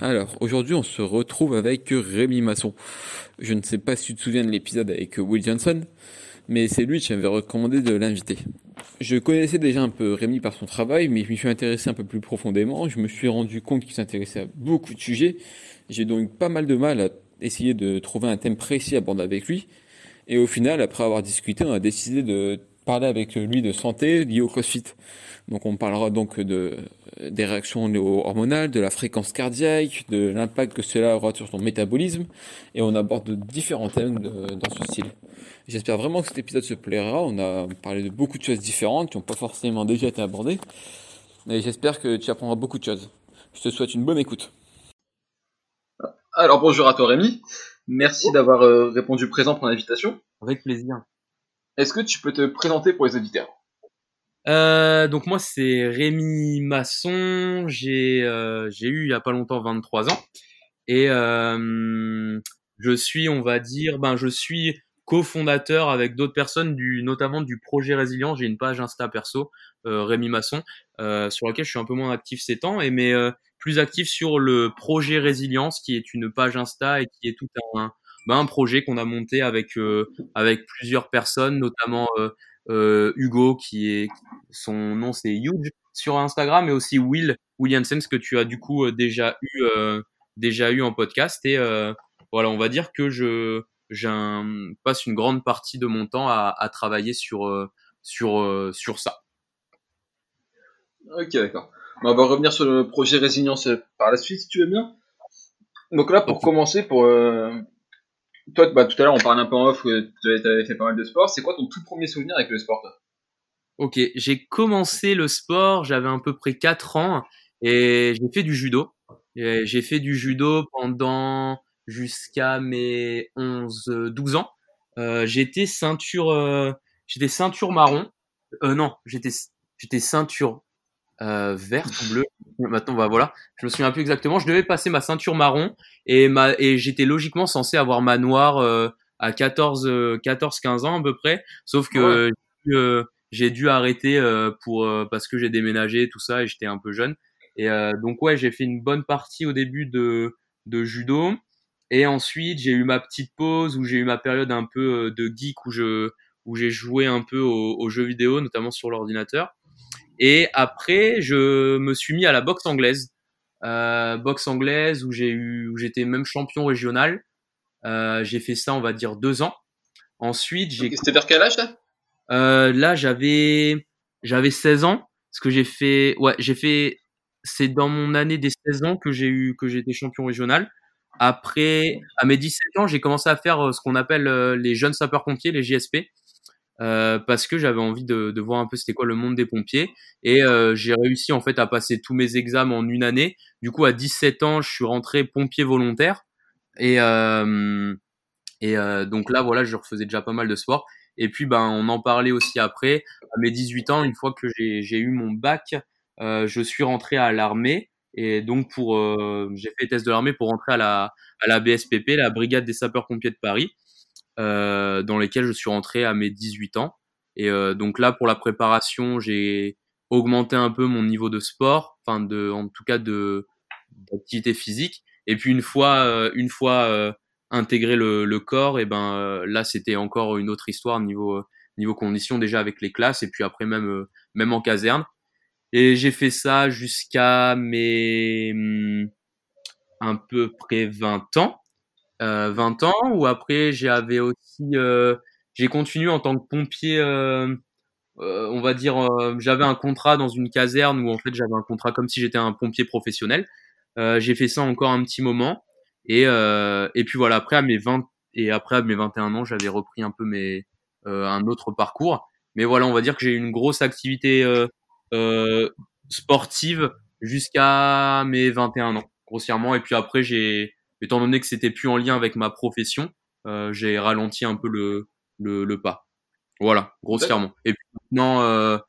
Alors, aujourd'hui, on se retrouve avec Rémi Masson. Je ne sais pas si tu te souviens de l'épisode avec Will Johnson, mais c'est lui qui m'avait recommandé de l'inviter. Je connaissais déjà un peu Rémi par son travail, mais je m'y suis intéressé un peu plus profondément. Je me suis rendu compte qu'il s'intéressait à beaucoup de sujets. J'ai donc pas mal de mal à essayer de trouver un thème précis à aborder avec lui. Et au final, après avoir discuté, on a décidé de parler avec lui de santé liée au CrossFit. Donc on parlera donc de, des réactions hormonales, de la fréquence cardiaque, de l'impact que cela aura sur son métabolisme, et on aborde différents thèmes dans ce style. J'espère vraiment que cet épisode se plaira. On a parlé de beaucoup de choses différentes qui n'ont pas forcément déjà été abordées, et j'espère que tu apprendras beaucoup de choses. Je te souhaite une bonne écoute. Alors bonjour à toi Rémi, merci d'avoir euh, répondu présent pour l'invitation. Avec plaisir. Est-ce que tu peux te présenter pour les auditeurs? Euh, donc moi c'est Rémi Masson, j'ai euh, j'ai eu il y a pas longtemps 23 ans. Et euh, je suis on va dire ben je suis cofondateur avec d'autres personnes du notamment du projet Résilient, j'ai une page Insta perso Rémi Masson sur laquelle je suis un peu moins actif ces temps et mais plus actif sur le projet Résilience qui est une page Insta et qui est tout un ben, un projet qu'on a monté avec avec plusieurs personnes notamment euh, Hugo qui est son nom c'est Huge sur Instagram et aussi Will Williamson que tu as du coup euh, déjà eu euh, déjà eu en podcast et voilà on va dire que je passe une grande partie de mon temps à, à travailler sur sur sur ça. Ok d'accord. on va revenir sur le projet Résilience par la suite si tu veux bien. Donc là pour commencer pour toi, bah, tout à l'heure, on parlait un peu en off que tu avais fait pas mal de sport. C'est quoi ton tout premier souvenir avec le sport, Ok, j'ai commencé le sport, j'avais à peu près 4 ans et j'ai fait du judo. J'ai fait du judo pendant jusqu'à mes 11, 12 ans. Euh, j'étais ceinture, euh, j'étais ceinture marron. Euh, non, j'étais, j'étais ceinture euh, verte ou bleue. Maintenant, bah voilà, je me souviens plus exactement. Je devais passer ma ceinture marron et ma et j'étais logiquement censé avoir ma noire euh, à 14 14 15 ans à peu près, sauf que euh, j'ai dû arrêter euh, pour parce que j'ai déménagé tout ça et j'étais un peu jeune. Et donc ouais, j'ai fait une bonne partie au début de de judo et ensuite j'ai eu ma petite pause où j'ai eu ma période un peu de geek où je où j'ai joué un peu aux jeux vidéo, notamment sur l'ordinateur. Et après, je me suis mis à la boxe anglaise, euh, boxe anglaise où j'ai eu, où j'étais même champion régional. Euh, j'ai fait ça, on va dire deux ans. Ensuite, j'ai. C'était vers quel âge là euh, Là, j'avais, j'avais 16 ans. Ce que j'ai fait, ouais, j'ai fait. C'est dans mon année des 16 ans que j'ai eu, que j'étais champion régional. Après, à mes 17 ans, j'ai commencé à faire ce qu'on appelle les jeunes sapeurs-pompiers, les JSP. Euh, parce que j'avais envie de, de, voir un peu c'était quoi le monde des pompiers. Et euh, j'ai réussi en fait à passer tous mes examens en une année. Du coup à 17 ans je suis rentré pompier volontaire. Et euh, et euh, donc là voilà je refaisais déjà pas mal de sport. Et puis ben on en parlait aussi après. À mes 18 ans une fois que j'ai eu mon bac euh, je suis rentré à l'armée. Et donc pour j'ai fait les tests de l'armée pour rentrer à la à la BSPP la brigade des sapeurs pompiers de Paris dans lesquels je suis rentré à mes 18 ans. Et euh, donc là, pour la préparation, j'ai augmenté un peu mon niveau de sport, enfin de, en tout cas de d'activité physique. Et puis une fois, euh, une fois euh, intégré le, le, corps, et ben euh, là c'était encore une autre histoire niveau niveau conditions déjà avec les classes et puis après même même en caserne. Et j'ai fait ça jusqu'à mes hmm, un peu près 20 ans euh, 20 ans, ou après j'avais aussi, euh, j'ai continué en tant que pompier. Euh, euh on va dire, euh, j'avais un contrat dans une caserne où en fait j'avais un contrat comme si j'étais un pompier professionnel. j'ai fait ça encore un petit moment et et puis voilà après à mes 20 et après à mes 21 ans j'avais repris un peu mes un autre parcours. Mais voilà, on va dire que j'ai eu une grosse activité sportive jusqu'à mes 21 ans grossièrement et puis après j'ai étant donné que c'était plus en lien avec ma profession, j'ai ralenti un peu le, le, le pas. Voilà, grossièrement. Et puis maintenant,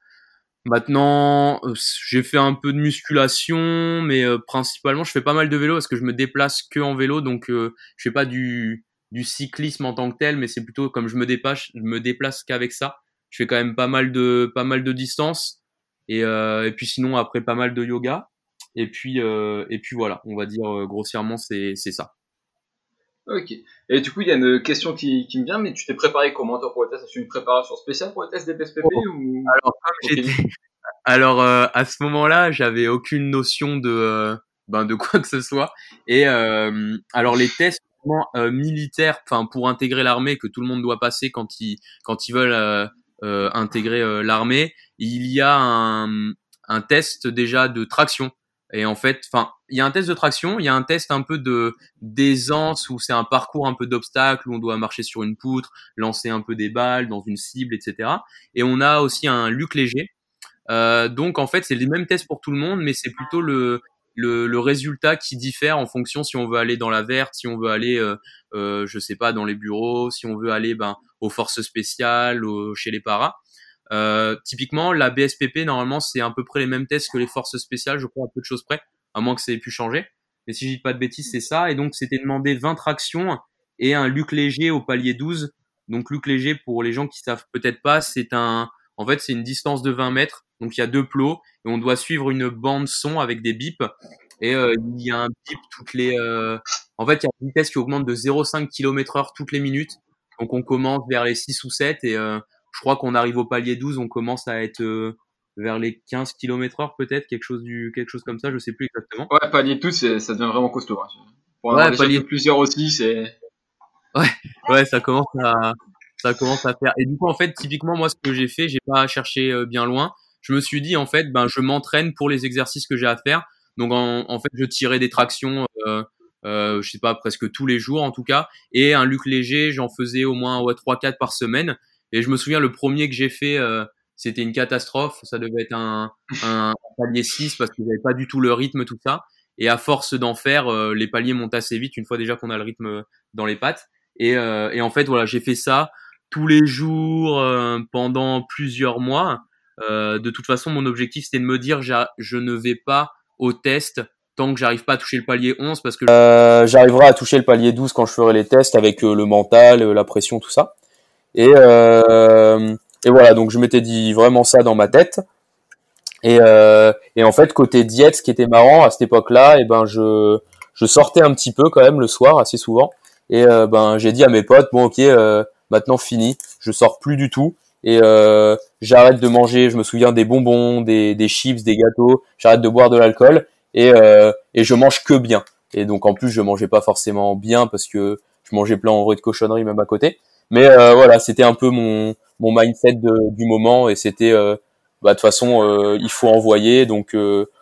Maintenant, euh, j'ai fait un peu de musculation, mais euh, principalement, je fais pas mal de vélo parce que je me déplace que en vélo, donc euh, je fais pas du, du cyclisme en tant que tel, mais c'est plutôt comme je me déplace, je me déplace qu'avec ça. Je fais quand même pas mal de pas mal de distance et, et puis sinon après pas mal de yoga et puis et puis voilà, on va dire grossièrement c'est c'est ça. Ok. Et du coup, il y a une question qui, qui me vient, mais tu t'es préparé comment toi pour le test? As-tu une préparation spéciale pour le test des PSPP ou... Alors, Alors euh, à ce moment-là, j'avais aucune notion de euh, ben de quoi que ce soit. Et euh, alors les tests militaires, enfin pour intégrer l'armée que tout le monde doit passer quand ils quand ils veulent intégrer l'armée, il y a un, un test déjà de traction. Et en fait, enfin, il y a un test de traction, il y a un test un peu de d'aisance où c'est un parcours un peu d'obstacles où on doit marcher sur une poutre, lancer un peu des balles dans une cible, etc. Et on a aussi un luc léger euh, donc en fait, c'est les mêmes tests pour tout le monde, mais c'est plutôt le, le, le, résultat qui diffère en fonction si on veut aller dans la verte, si on veut aller, euh, euh, je sais pas, dans les bureaux, si on veut aller ben, aux forces spéciales, chez les paras. Euh, typiquement, la BSPP, normalement, c'est à peu près les mêmes tests que les forces spéciales, je crois, à peu de choses près, à moins que ça ait pu changer. Mais si je dis pas de bêtises, c'est ça. Et donc, c'était demandé 20 tractions et un luc léger au palier 12. Donc, luc léger, pour les gens qui savent peut-être pas, c'est un, en fait, c'est une distance de 20 mètres donc il y a deux plots et on doit suivre une bande son avec des bips. Et euh, il y a un bip toutes les. Euh... En fait, il y a une vitesse qui augmente de 0,5 km/h toutes les minutes. Donc on commence vers les 6 ou 7 et euh, je crois qu'on arrive au palier 12, on commence à être euh, vers les 15 km/h peut-être, quelque chose du quelque chose comme ça, je sais plus exactement. Ouais, palier 12, ça devient vraiment costaud. Hein. Pour ouais, palier plusieurs aussi, c'est. Ouais, ouais, ça commence à ça commence à faire. Et du coup, en fait, typiquement, moi, ce que j'ai fait, j'ai pas cherché euh, bien loin je me suis dit en fait, ben je m'entraîne pour les exercices que j'ai à faire. Donc en, fait, je tirais des tractions, euh, euh, je sais pas, presque tous les jours en tout cas, et un luc léger, j'en faisais au moins ouais, 3-4 par semaine. Et je me souviens le premier que j'ai fait, euh, c'était une catastrophe. Ça devait être un, un, palier 6 parce que j'avais pas du tout le rythme tout ça. Et à force d'en faire, euh, les paliers montent assez vite une fois déjà qu'on a le rythme dans les pattes. Et, euh, et en fait, voilà, j'ai fait ça tous les jours pendant plusieurs mois. Euh, de toute façon, mon objectif, c'était de me dire, je ne vais pas au test tant que j'arrive pas à toucher le palier 11 parce que euh, j'arriverai à toucher le palier 12 quand je ferai les tests avec euh, le mental, la pression, tout ça. Et, et voilà, donc je m'étais dit vraiment ça dans ma tête. Et, et en fait, côté diète, ce qui était marrant à cette époque-là, et eh ben je, sortais un petit peu quand même le soir, assez souvent. Et ben j'ai dit à mes potes, bon ok, maintenant fini, je sors plus du tout et euh, j'arrête de manger. Je me souviens des bonbons, des, chips, des gâteaux. J'arrête de boire de l'alcool et euh, et je mange que bien. Et donc en plus je mangeais pas forcément bien parce que je mangeais plein en vrai de cochonneries même à côté. Mais euh, voilà, c'était un peu mon mon mindset de, du moment et c'était euh, bah de toute façon euh, il faut envoyer donc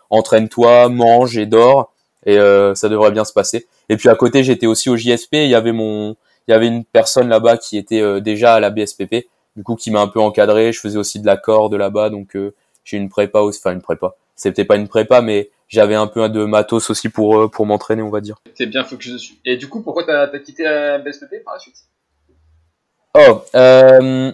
entraîne-toi, mange et dors et ça devrait bien se passer. Et puis à côté j'étais aussi au JSP. Il y avait mon il y avait une personne là-bas qui était déjà à la BSPP du coup qui m'a un peu encadré. Je faisais aussi de la corde là-bas, donc j'ai une prépa aussi, enfin une prépa. C'était pas une prépa, mais j'avais un peu de matos aussi pour pour m'entraîner, on va dire. T'es bien focus dessus. Et du coup, pourquoi t'as as quitté la BSPP par la suite? Oh, euh,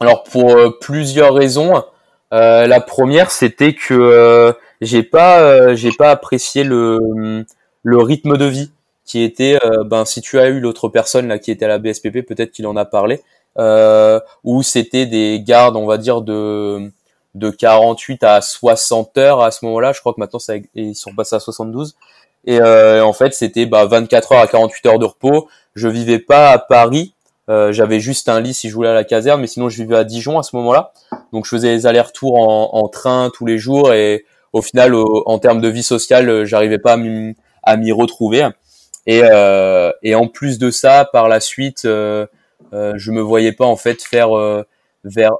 alors pour euh, plusieurs raisons. la première, c'était que j'ai pas j'ai pas apprécié le le rythme de vie qui était ben si tu as eu l'autre personne là qui était à la BSPP, peut-être qu'il en a parlé euh, où c'était des gardes, on va dire, de de 48 à 60 heures à ce moment-là. Je crois que maintenant ça, ils sont passés à 72. Et euh, en fait, c'était bah, 24 heures à 48 heures de repos. Je vivais pas à Paris. Euh, j'avais juste un lit si je voulais à la caserne, mais sinon je vivais à Dijon à ce moment-là. Donc je faisais les allers-retours en, en, train tous les jours et au final, en termes de vie sociale, j'arrivais pas à m'y retrouver. Et, euh, et en plus de ça, par la suite, euh, euh, je me voyais pas en fait faire euh, vers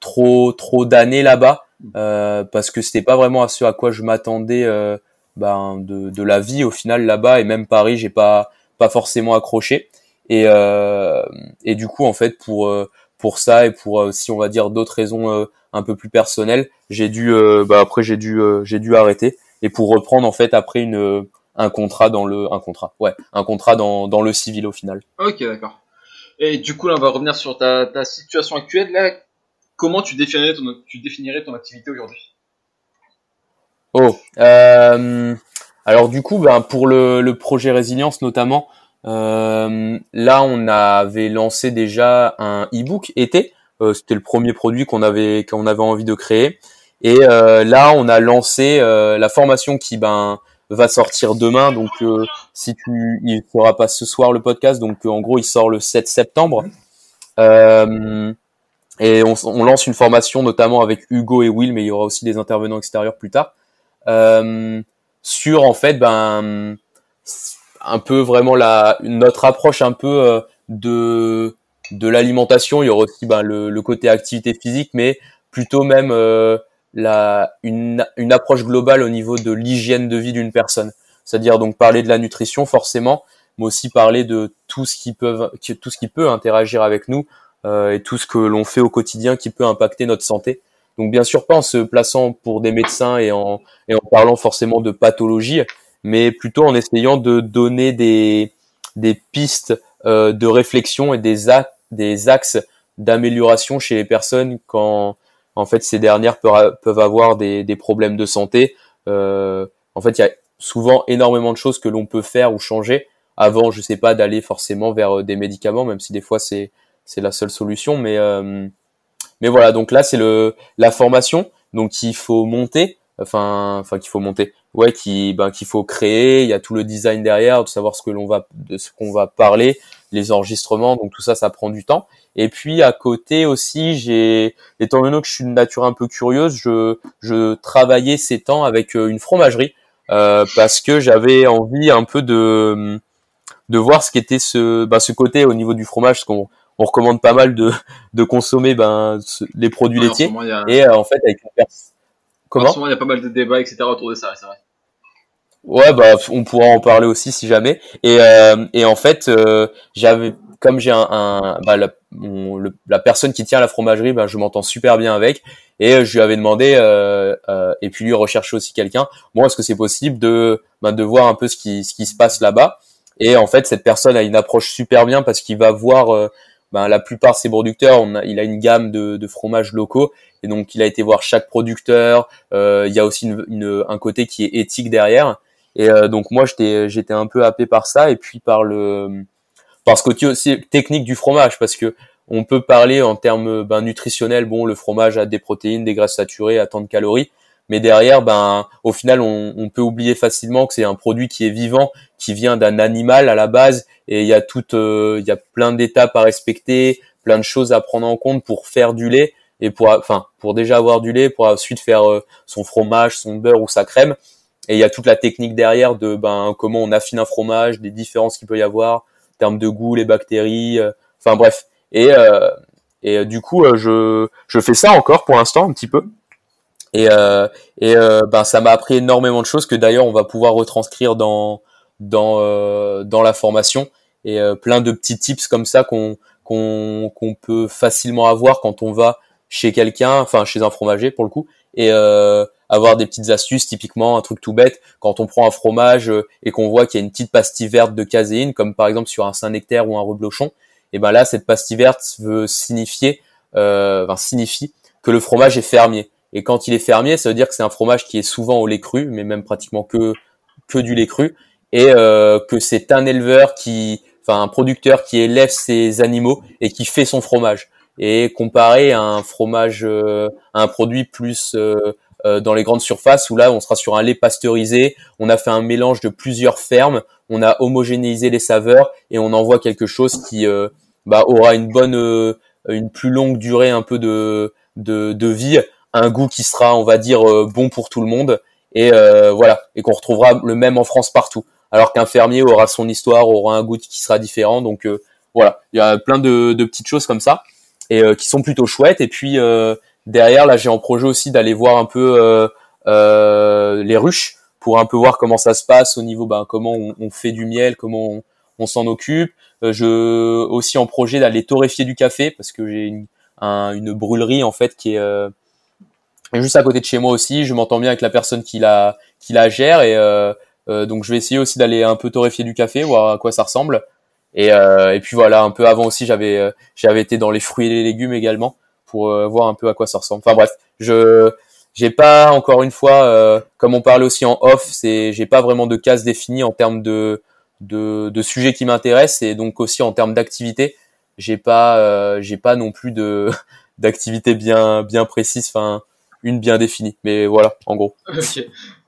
trop trop d'années là-bas euh, parce que c'était pas vraiment à ce à quoi je m'attendais ben, de, de la vie au final là-bas et même Paris j'ai pas pas forcément accroché et et du coup en fait pour pour ça et pour aussi on va dire d'autres raisons un peu plus personnelles j'ai dû bah après j'ai dû j'ai dû arrêter et pour reprendre en fait après une un contrat dans le un contrat ouais un contrat dans, dans le civil au final. Ok d'accord. Et du coup là on va revenir sur ta, ta situation actuelle là. Comment tu définirais ton, tu définirais ton activité aujourd'hui? Oh euh, alors du coup ben pour le, le projet résilience notamment euh, là on avait lancé déjà un e-book été euh, c'était le premier produit qu'on avait qu'on avait envie de créer et euh, là on a lancé euh, la formation qui ben va sortir demain. Donc, euh, si tu, il fera pas ce soir le podcast. Donc, en gros, il sort le 7 septembre. Et on, on, lance une formation notamment avec Hugo et Will, mais il y aura aussi des intervenants extérieurs plus tard. Sur en fait, ben, un peu vraiment la notre approche un peu de de l'alimentation. Il y aura aussi ben, le, le, côté activité physique, mais plutôt même euh, la, une, une approche globale au niveau de l'hygiène de vie d'une personne. C'est-à-dire donc parler de la nutrition forcément, mais aussi parler de tout ce qui peut, tout ce qui peut interagir avec nous euh, et tout ce que l'on fait au quotidien qui peut impacter notre santé. Donc bien sûr pas en se plaçant pour des médecins et en, et en parlant forcément de pathologie, mais plutôt en essayant de donner des, des pistes euh, de réflexion et des, des axes d'amélioration chez les personnes quand, en fait, ces dernières peuvent avoir des, des problèmes de santé. Euh, en fait, il y a souvent énormément de choses que l'on peut faire ou changer avant, je sais pas, d'aller forcément vers euh, des médicaments, même si des fois c'est c'est la seule solution. Mais euh, mais voilà, donc là c'est le la formation, donc il faut monter, enfin enfin qu'il faut monter, ouais, qui ben qu'il faut créer. Il y a tout le design derrière, de savoir ce que l'on va de ce qu'on va parler, les enregistrements, donc tout ça, ça prend du temps. Et puis à côté aussi, j'ai, étant donné que je suis de nature un peu curieuse, je, je travaillais ces temps avec euh, une fromagerie euh, parce que j'avais envie un peu de, de voir ce qu'était ce, bah, ce côté au niveau du fromage, parce qu'on on recommande pas mal de, de consommer ben, les produits Ouais, laitiers. ce moment, a- Et euh, en fait, avec une personne. en Comment? ce moment, il y a pas mal de débats, etc. autour de ça, c'est vrai. Ouais, bah, on pourra en parler aussi si jamais. Et, euh, et en fait, euh, j'avais, comme j'ai un, un bah, la, la personne qui tient la fromagerie, bah, je m'entends super bien avec. Et euh, je lui avais demandé, et puis lui rechercher aussi quelqu'un. Bon, est-ce que c'est possible de, bah, de voir un peu ce qui, ce qui se passe là-bas? Et en fait, cette personne a une approche super bien parce qu'il va voir ben, la plupart de ses producteurs. On a, il a une gamme de, fromages locaux. Et donc, il a été voir chaque producteur. Il y a aussi une- un côté qui est éthique derrière. Et euh, donc moi j'étais j'étais un peu happé par ça et puis par le par ce côté aussi technique du fromage parce que on peut parler en termes ben, nutritionnels. Bon le fromage a des protéines des graisses saturées a tant de calories. Mais derrière ben au final on, peut oublier facilement que c'est un produit qui est vivant qui vient d'un animal à la base. Et il y a tout euh, il y a plein d'étapes à respecter plein de choses à prendre en compte pour faire du lait et pour enfin pour déjà avoir du lait pour ensuite faire euh, son fromage son beurre ou sa crème et il y a toute la technique derrière de ben comment on affine un fromage, des différences qu'il peut y avoir en termes de goût, les bactéries, euh, enfin bref. Et euh, et euh, du coup je je fais ça encore pour l'instant un petit peu. Et euh, et euh, ben ça m'a appris énormément de choses que d'ailleurs on va pouvoir retranscrire dans dans euh, dans la formation et plein de petits tips comme ça qu'on qu'on qu'on peut facilement avoir quand on va chez quelqu'un, enfin chez un fromager pour le coup et avoir des petites astuces, typiquement un truc tout bête, quand on prend un fromage euh, et qu'on voit qu'il y a une petite pastille verte de caséine, comme par exemple sur un Saint-Nectaire ou un reblochon, et ben là cette pastille verte veut signifier, euh, enfin, signifie que le fromage est fermier. Et quand il est fermier, ça veut dire que c'est un fromage qui est souvent au lait cru, mais même pratiquement que que du lait cru, et euh, que c'est un éleveur qui, enfin un producteur qui élève ses animaux et qui fait son fromage. Et comparé à un fromage, euh, à un produit plus euh, euh, dans les grandes surfaces où là on sera sur un lait pasteurisé, on a fait un mélange de plusieurs fermes, on a homogénéisé les saveurs et on envoie quelque chose qui euh, bah, aura une bonne, euh, une plus longue durée un peu de, de, de vie, un goût qui sera, on va dire, bon pour tout le monde et voilà et qu'on retrouvera le même en France partout. Alors qu'un fermier aura son histoire, aura un goût qui sera différent. Donc voilà, il y a plein de, de petites choses comme ça et qui sont plutôt chouettes. Et puis derrière, là, j'ai en projet aussi d'aller voir un peu euh, euh, les ruches pour un peu voir comment ça se passe au niveau, ben, comment on, fait du miel, comment on, s'en occupe. Euh, je aussi en projet d'aller torréfier du café parce que j'ai une, un- une brûlerie en fait qui est euh, juste à côté de chez moi aussi. Je m'entends bien avec la personne qui la qui la gère et euh, Euh, donc je vais essayer aussi d'aller un peu torréfier du café, voir à quoi ça ressemble. Et, et puis voilà, un peu avant aussi, j'avais j'avais été dans les fruits et les légumes également pour voir un peu à quoi ça ressemble. Enfin bref, je j'ai pas encore une fois, comme on parlait aussi en off, c'est j'ai pas vraiment de case définie en termes de de, de sujets qui m'intéressent et donc aussi en termes d'activité, j'ai pas j'ai pas non plus de d'activité bien bien précise, enfin une bien définie. Mais voilà, en gros.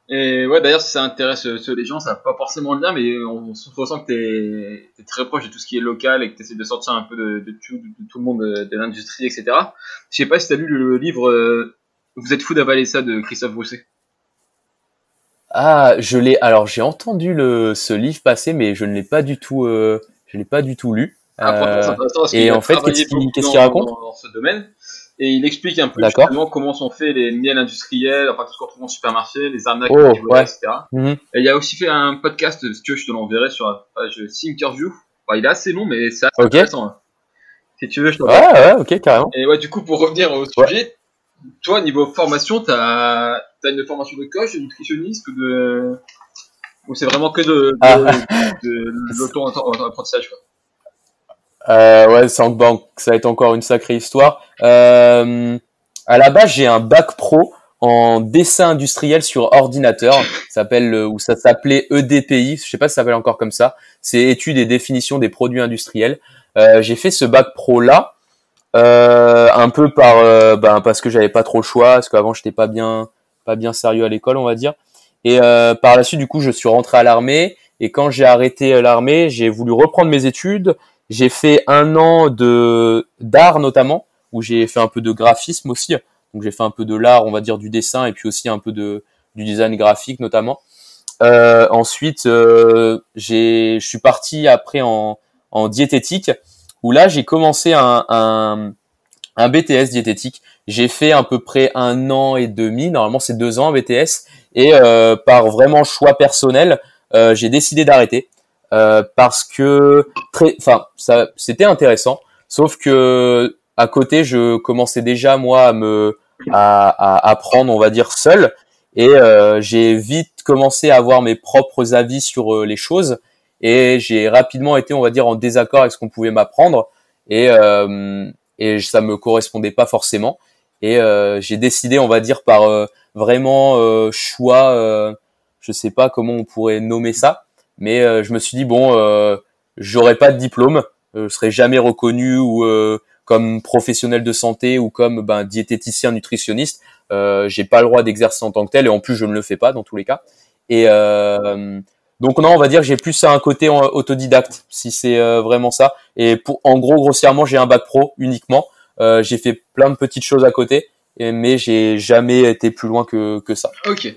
Et ouais, d'ailleurs, si ça intéresse euh, les gens, ça n'a pas forcément le lien, mais on, ressent que tu es, très proche de tout ce qui est local et que tu essaies de sortir un peu de, tout, le monde, de, l'industrie, etc. Je sais pas si tu as lu le livre euh, Vous êtes fou d'avaler ça de Christophe Brousset. Ah, je l'ai. Alors, j'ai entendu le, ce livre passer, mais je ne l'ai pas du tout, euh, je l'ai pas du tout lu. Ah, et en fait, qu'est-ce qu'il raconte? dans, ce domaine et il explique un peu justement comment sont faits les miels industriels, enfin tout ce qu'on trouve en supermarché, les arnaques, oh, etc. Mhm. Et il a aussi fait un podcast, si tu veux, je te l'enverrai sur la page Thinkerview. il est assez long, mais c'est assez intéressant. Hein. Si tu veux, je t'en Ouais, ouais, ok, carrément. Et ouais, du coup, pour revenir au sujet, toi, niveau formation, t'as as une formation de coach, de nutritionniste ou de. Ou c'est vraiment que de, de, ah. de, l'auto-apprentissage, quoi euh, ouais, ça, ça va être encore une sacrée histoire. Euh, à la base, j'ai un bac pro en dessin industriel sur ordinateur. Ça s'appelle ou ça s'appelait EDPI. Je sais pas si ça s'appelle encore comme ça. C'est études et définition des produits industriels. Euh, j'ai fait ce bac pro là, euh, un peu par, euh, ben, parce que j'avais pas trop le choix, parce qu'avant j'étais pas bien, pas bien sérieux à l'école, on va dire. Et euh, par la suite, du coup, je suis rentré à l'armée. Et quand j'ai arrêté l'armée, j'ai voulu reprendre mes études. J'ai fait un an de d'art notamment, où j'ai fait un peu de graphisme aussi. Donc j'ai fait un peu de l'art, on va dire du dessin, et puis aussi un peu de du design graphique notamment. Euh, ensuite, euh, je suis parti après en, en diététique, où là j'ai commencé un, un, un BTS diététique. J'ai fait à peu près un an et demi, normalement c'est deux ans BTS, et euh, par vraiment choix personnel, euh, j'ai décidé d'arrêter. Euh, parce que très, enfin, ça, c'était intéressant. Sauf que à côté, je commençais déjà moi à me à, à apprendre, on va dire seul, et euh, j'ai vite commencé à avoir mes propres avis sur euh, les choses, et j'ai rapidement été, on va dire, en désaccord avec ce qu'on pouvait m'apprendre, et euh, et ça me correspondait pas forcément, et j'ai décidé, on va dire, par vraiment choix, je sais pas comment on pourrait nommer ça, mais euh, je me suis dit bon, euh, j'aurais pas de diplôme, euh, je serais jamais reconnu ou comme professionnel de santé ou comme ben, diététicien nutritionniste. Euh, j'ai pas le droit d'exercer en tant que tel et en plus je ne le fais pas dans tous les cas. Et euh, donc non, on va dire j'ai plus un côté autodidacte si c'est vraiment ça. Et pour en gros grossièrement, j'ai un bac pro uniquement. Euh, j'ai fait plein de petites choses à côté, mais j'ai jamais été plus loin que, que ça. Ok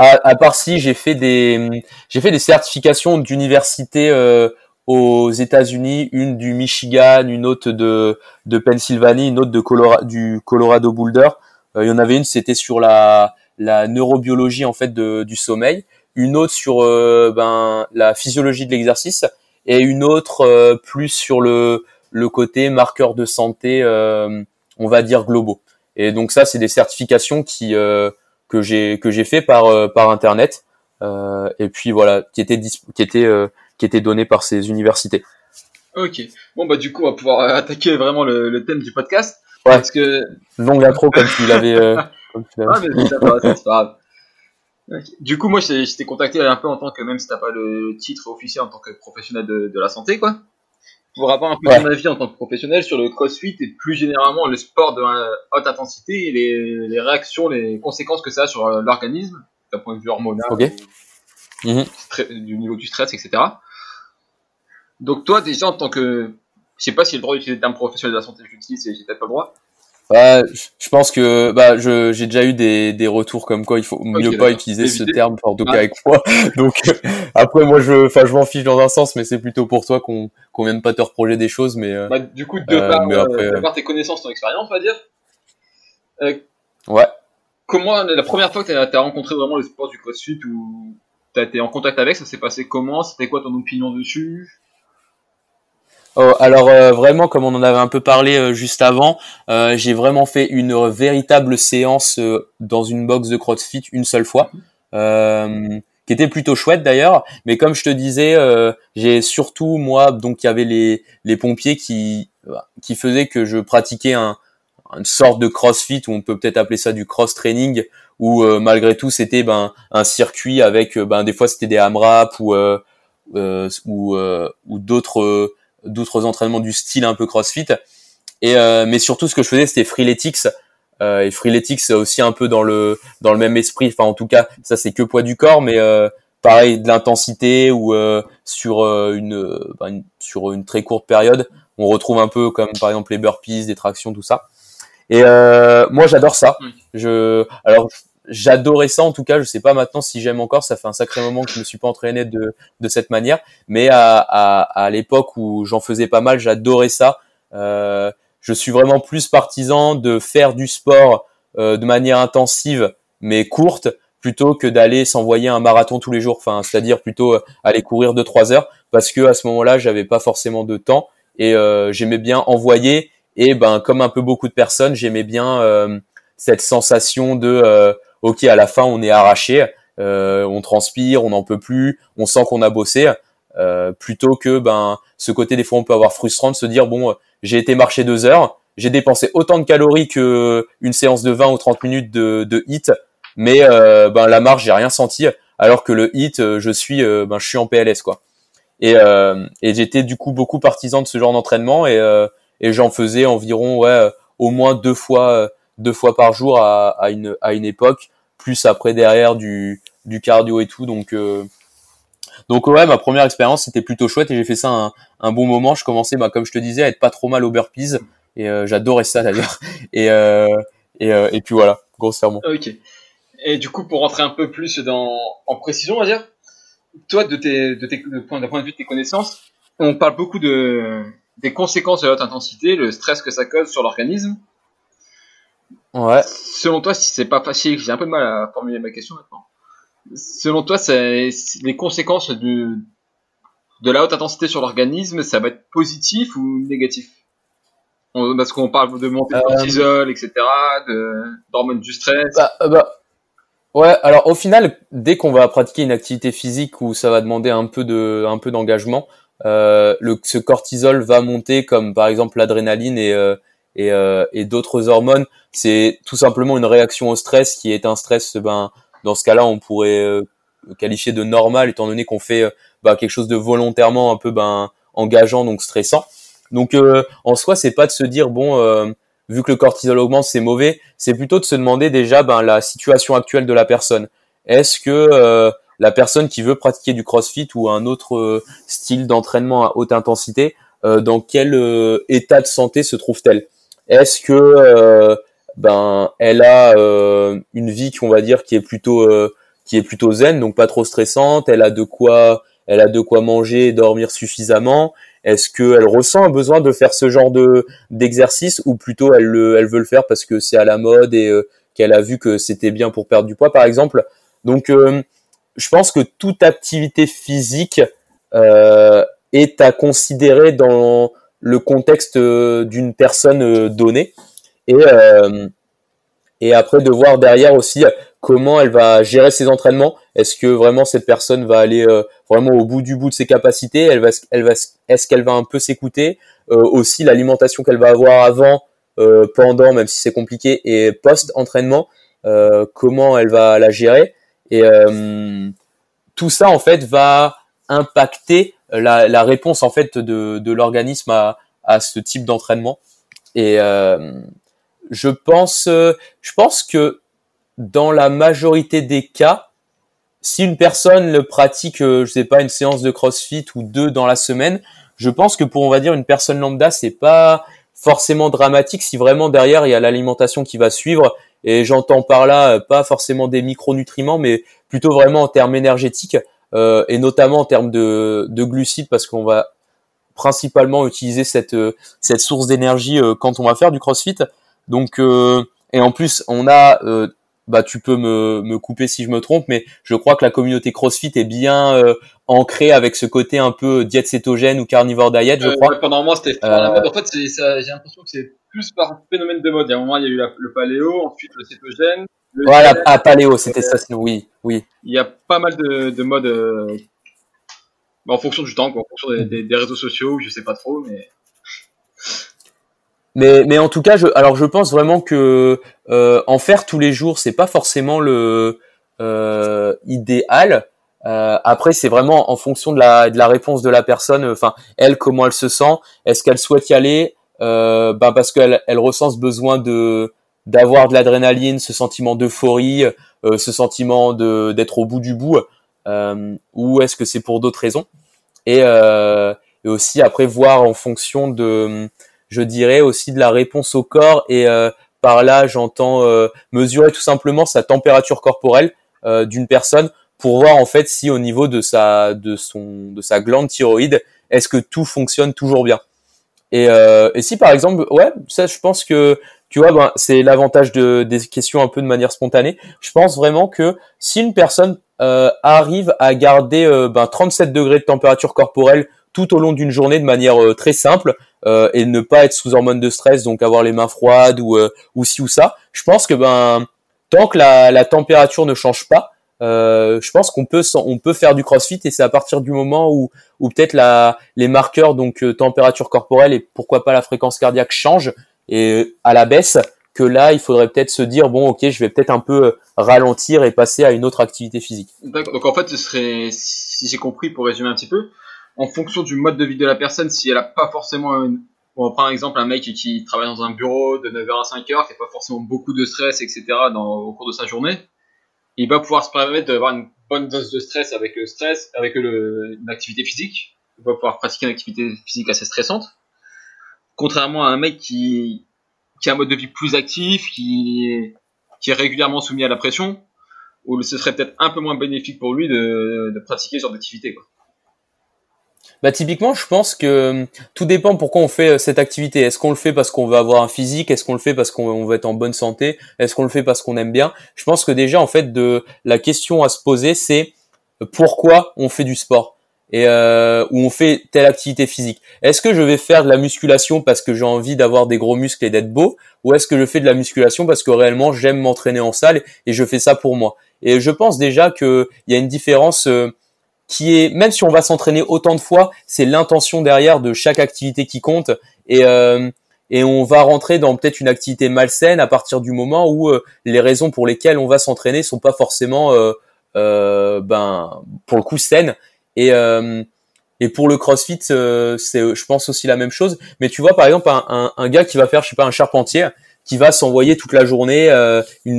à, part si j'ai fait des j'ai fait des certifications d'université euh, aux États-Unis, une du Michigan, une autre de de Pennsylvanie, une autre de du Colorado Boulder. Euh, il y en avait une, c'était sur la la neurobiologie en fait de, du sommeil, une autre sur euh, ben la physiologie de l'exercice et une autre plus sur le le côté marqueur de santé, on va dire globaux. Et donc ça, c'est des certifications qui que j'ai que j'ai fait par euh, par internet euh, et puis voilà qui était qui était euh, qui était donné par ces universités. Ok. Bon bah du coup on va pouvoir attaquer vraiment le, le thème du podcast. Ouais. Parce que longue intro comme tu l'avais. Euh, ah mais c'est pas grave. Du coup, moi, je t'ai contacté un peu en tant que, même si t'as pas le titre officiel en tant que professionnel de, de la santé, quoi pour avoir un peu ton avis en tant que professionnel sur le crossfit et plus généralement le sport de haute intensité et les, les réactions, les conséquences que ça a sur euh, l'organisme, d'un point de vue hormonal, mhm. du niveau du stress, etc. Donc toi, déjà en tant que, je sais pas si j'ai le droit d'utiliser le terme professionnel de la santé, j'utilise, j'ai peut-être pas le droit. Bah, je pense que bah, j'ai déjà eu des, des retours comme quoi il faut mieux pas utiliser ce terme pour tout cas avec moi. Donc après moi je enfin je m'en fiche dans un sens mais c'est plutôt pour toi qu'on qu'on vienne pas te reprocher des choses mais euh, bah, du coup de par, euh, après, de par tes connaissances ton expérience on va dire. Euh, ouais. Comment la première fois que tu as, rencontré vraiment le sport du CrossFit ou tu as été en contact avec ça s'est passé comment? C'était quoi ton opinion dessus? Oh, alors euh, vraiment, comme on en avait un peu parlé euh, juste avant, euh, j'ai vraiment fait une véritable séance dans une box de CrossFit une seule fois, qui qui était plutôt chouette d'ailleurs. Mais comme je te disais, j'ai surtout moi donc il y avait les les pompiers qui qui faisaient que je pratiquais un une sorte de crossfit ou on peut peut-être appeler ça du cross training où malgré tout c'était ben un circuit avec ben des fois c'était des AMRAP ou ou ou d'autres d'autres entraînements du style un peu CrossFit. Et euh, mais surtout, ce que je faisais, c'était Freeletics. Euh, et Freeletics aussi un peu dans le dans le même esprit. Enfin, en tout cas, ça c'est que poids du corps, mais euh, pareil de l'intensité ou euh, sur une, bah, une, sur une très courte période, on retrouve un peu comme par exemple les burpees, des tractions, tout ça. Et moi, j'adore ça. Je alors j'adorais ça en tout cas. Je sais pas maintenant si j'aime encore. Ça fait un sacré moment que je me suis pas entraîné de, de cette manière. Mais à, à, à l'époque où j'en faisais pas mal, j'adorais ça. Euh, je suis vraiment plus partisan de faire du sport euh, de manière intensive mais courte plutôt que d'aller s'envoyer un marathon tous les jours. Enfin, c'est-à-dire plutôt euh, aller courir 2-3 heures parce que à ce moment-là, j'avais pas forcément de temps et euh, j'aimais bien envoyer. Et ben, comme un peu beaucoup de personnes, j'aimais bien euh, cette sensation de ok, à la fin, on est arraché, euh, on transpire, on n'en peut plus, on sent qu'on a bossé, euh, plutôt que ben ce côté des fois on peut avoir frustrant de se dire bon, j'ai été marcher deux heures, j'ai dépensé autant de calories que une séance de 20 ou 30 minutes de, de hit, mais euh, ben la marche j'ai rien senti, alors que le hit je suis ben je suis en PLS quoi. Et, et j'étais du coup beaucoup partisan de ce genre d'entraînement et, et j'en faisais environ ouais au moins deux fois deux fois par jour à, une, à une époque, plus après derrière du, du cardio et tout. Donc, euh, donc ouais, ma première expérience c'était plutôt chouette et j'ai fait ça un, un, bon moment. Je commençais, bah, comme je te disais, à être pas trop mal au burpees et euh, j'adorais ça d'ailleurs. Et, euh, et, puis voilà, grossièrement. Ok. Et du coup, pour rentrer un peu plus dans, en précision, on va dire, toi, de tes, de tes, d'un point, point de vue de tes connaissances, on parle beaucoup de, des conséquences de la haute intensité, le stress que ça cause sur l'organisme. Ouais. Selon toi, si c'est pas facile, j'ai un peu de mal à formuler ma question maintenant. Selon toi, c'est les conséquences de, de la haute intensité sur l'organisme, ça va être positif ou négatif? Parce qu'on parle de montée de cortisol, euh... etc., d'hormones du stress. Bah, euh, bah, ouais, alors au final, dès qu'on va pratiquer une activité physique où ça va demander un peu de, un peu d'engagement, euh, le, ce cortisol va monter, comme par exemple l'adrénaline et euh, et, euh, et d'autres hormones. C'est tout simplement une réaction au stress qui est un stress, ben, dans ce cas-là, on pourrait euh, qualifier de normal étant donné qu'on fait euh, bah, quelque chose de volontairement un peu ben, engageant, donc stressant. Donc en soi, c'est pas de se dire bon, vu que le cortisol augmente, c'est mauvais. C'est plutôt de se demander déjà ben, la situation actuelle de la personne. Est-ce que la personne qui veut pratiquer du CrossFit ou un autre style d'entraînement à haute intensité, dans quel état de santé se trouve-t-elle? Est-ce que euh, ben elle a euh, une vie qu'on va dire qui est plutôt euh, qui est plutôt zen, donc pas trop stressante. Elle a de quoi elle a de quoi manger et dormir suffisamment. Est-ce qu'elle ressent un besoin de faire ce genre de d'exercice ou plutôt elle le, elle veut le faire parce que c'est à la mode et qu'elle a vu que c'était bien pour perdre du poids par exemple? Donc je pense que toute activité physique est à considérer dans le contexte euh, d'une personne euh, donnée. Et euh, et après de voir derrière aussi comment elle va gérer ses entraînements. Est-ce que vraiment cette personne va aller vraiment au bout du bout de ses capacités? Elle va, elle va, est-ce qu'elle va un peu s'écouter Aussi l'alimentation qu'elle va avoir avant, pendant, même si c'est compliqué, et post entraînement, comment elle va la gérer? Et tout ça en fait va impacter la, la réponse en fait de, de l'organisme à, à ce type d'entraînement. Et euh, je pense, euh, je pense que dans la majorité des cas, si une personne le pratique, euh, je sais pas, une séance de CrossFit ou deux dans la semaine, je pense que pour on va dire une personne lambda, c'est pas forcément dramatique si vraiment derrière il y a l'alimentation qui va suivre et j'entends par là pas forcément des micronutriments mais plutôt vraiment en termes énergétiques euh, et notamment en termes de, de glucides parce qu'on va principalement utiliser cette euh, cette source d'énergie euh, quand on va faire du CrossFit. Donc et en plus on a bah tu peux me, me couper si je me trompe, mais je crois que la communauté CrossFit est bien ancrée avec ce côté un peu diète cétogène ou carnivore diet, je crois. pendant un mois, c'était euh... En fait, j'ai l'impression que c'est plus par phénomène de mode. Il y a un moment, il y a eu le paléo, ensuite le cétogène, Voilà, à paléo, c'était ça, sinon, oui, oui. Il y a pas mal de, de modes euh, en fonction du temps, quoi, en fonction des, des- des réseaux sociaux, je sais pas trop, mais Mais, mais en tout cas, je, alors je pense vraiment que euh, en faire tous les jours, c'est pas forcément le euh, idéal. Euh, après, c'est vraiment en fonction de la, de la réponse de la personne. Enfin, elle, comment elle se sent Est-ce qu'elle souhaite y aller euh, ben parce qu'elle elle ressent ce besoin de d'avoir de l'adrénaline, ce sentiment d'euphorie, euh, ce sentiment de d'être au bout du bout, euh, ou est-ce que c'est pour d'autres raisons? Et, euh, et aussi après voir en fonction de je dirais aussi de la réponse au corps et par là j'entends mesurer tout simplement sa température corporelle d'une personne pour voir en fait si au niveau de sa de son de sa glande thyroïde est-ce que tout fonctionne toujours bien et, euh, et si par exemple ouais ça je pense que tu vois ben, c'est l'avantage de des questions un peu de manière spontanée je pense vraiment que si une personne euh, arrive à garder euh, ben, 37 degrés de température corporelle tout au long d'une journée de manière euh, très simple euh, et ne pas être sous hormones de stress, donc avoir les mains froides ou ou ci ou ça. Je pense que ben tant que la, la température ne change pas, euh, je pense qu'on peut on peut faire du CrossFit et c'est à partir du moment où où peut-être la les marqueurs donc euh, température corporelle et pourquoi pas la fréquence cardiaque changent et à la baisse que là il faudrait peut-être se dire bon ok je vais peut-être un peu euh, ralentir et passer à une autre activité physique. Donc en fait, ce serait, si j'ai compris, pour résumer un petit peu, en fonction du mode de vie de la personne, si elle a pas forcément une... On prend un exemple un mec qui, travaille dans un bureau de 9h à 5h, qui n'a pas forcément beaucoup de stress, etc. Dans, au cours de sa journée, il va pouvoir se permettre d'avoir une bonne dose de stress avec le stress, avec une activité physique. Il va pouvoir pratiquer une activité physique assez stressante. Contrairement à un mec qui, qui a un mode de vie plus actif, qui qui est régulièrement soumis à la pression, où ce serait peut-être un peu moins bénéfique pour lui de, pratiquer ce genre d'activité. Bah typiquement, je pense que hum, tout dépend pourquoi on fait euh, cette activité. Est-ce qu'on le fait parce qu'on veut avoir un physique? Est-ce qu'on le fait parce qu'on on veut être en bonne santé? Est-ce qu'on le fait parce qu'on aime bien? Je pense que déjà en fait de la question à se poser c'est euh, pourquoi on fait du sport? Et euh, ou on fait telle activité physique. Est-ce que je vais faire de la musculation parce que j'ai envie d'avoir des gros muscles et d'être beau? Ou est-ce que je fais de la musculation parce que réellement j'aime m'entraîner en salle et je fais ça pour moi? Et je pense déjà que il y a une différence euh, qui est même si on va s'entraîner autant de fois, c'est l'intention derrière de chaque activité qui compte. Et euh, et on va rentrer dans peut-être une activité malsaine à partir du moment où euh, les raisons pour lesquelles on va s'entraîner sont pas forcément euh, euh, ben pour le coup saines. Et euh, et pour le CrossFit c'est je pense aussi la même chose. Mais tu vois par exemple un, un, un gars qui va faire je sais pas un charpentier qui va s'envoyer toute la journée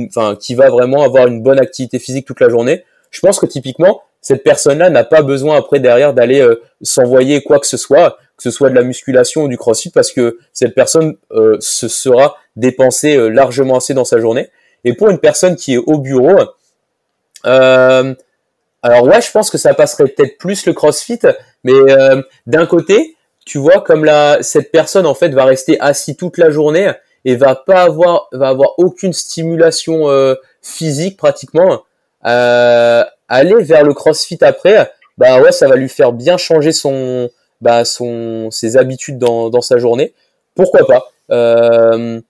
enfin qui va vraiment avoir une bonne activité physique toute la journée je pense que typiquement cette personne-là n'a pas besoin après derrière d'aller euh, s'envoyer quoi que ce soit, que ce soit de la musculation ou du crossfit, parce que cette personne euh, se sera dépensée euh, largement assez dans sa journée. Et pour une personne qui est au bureau, euh, alors ouais, je pense que ça passerait peut-être plus le crossfit, mais euh, d'un côté, tu vois, comme la, cette personne en fait va rester assis toute la journée et va pas avoir, va avoir aucune stimulation physique pratiquement. Euh, aller vers le CrossFit après, bah ouais, ça va lui faire bien changer son, bah son, ses habitudes dans, dans sa journée. Pourquoi pas? Euh,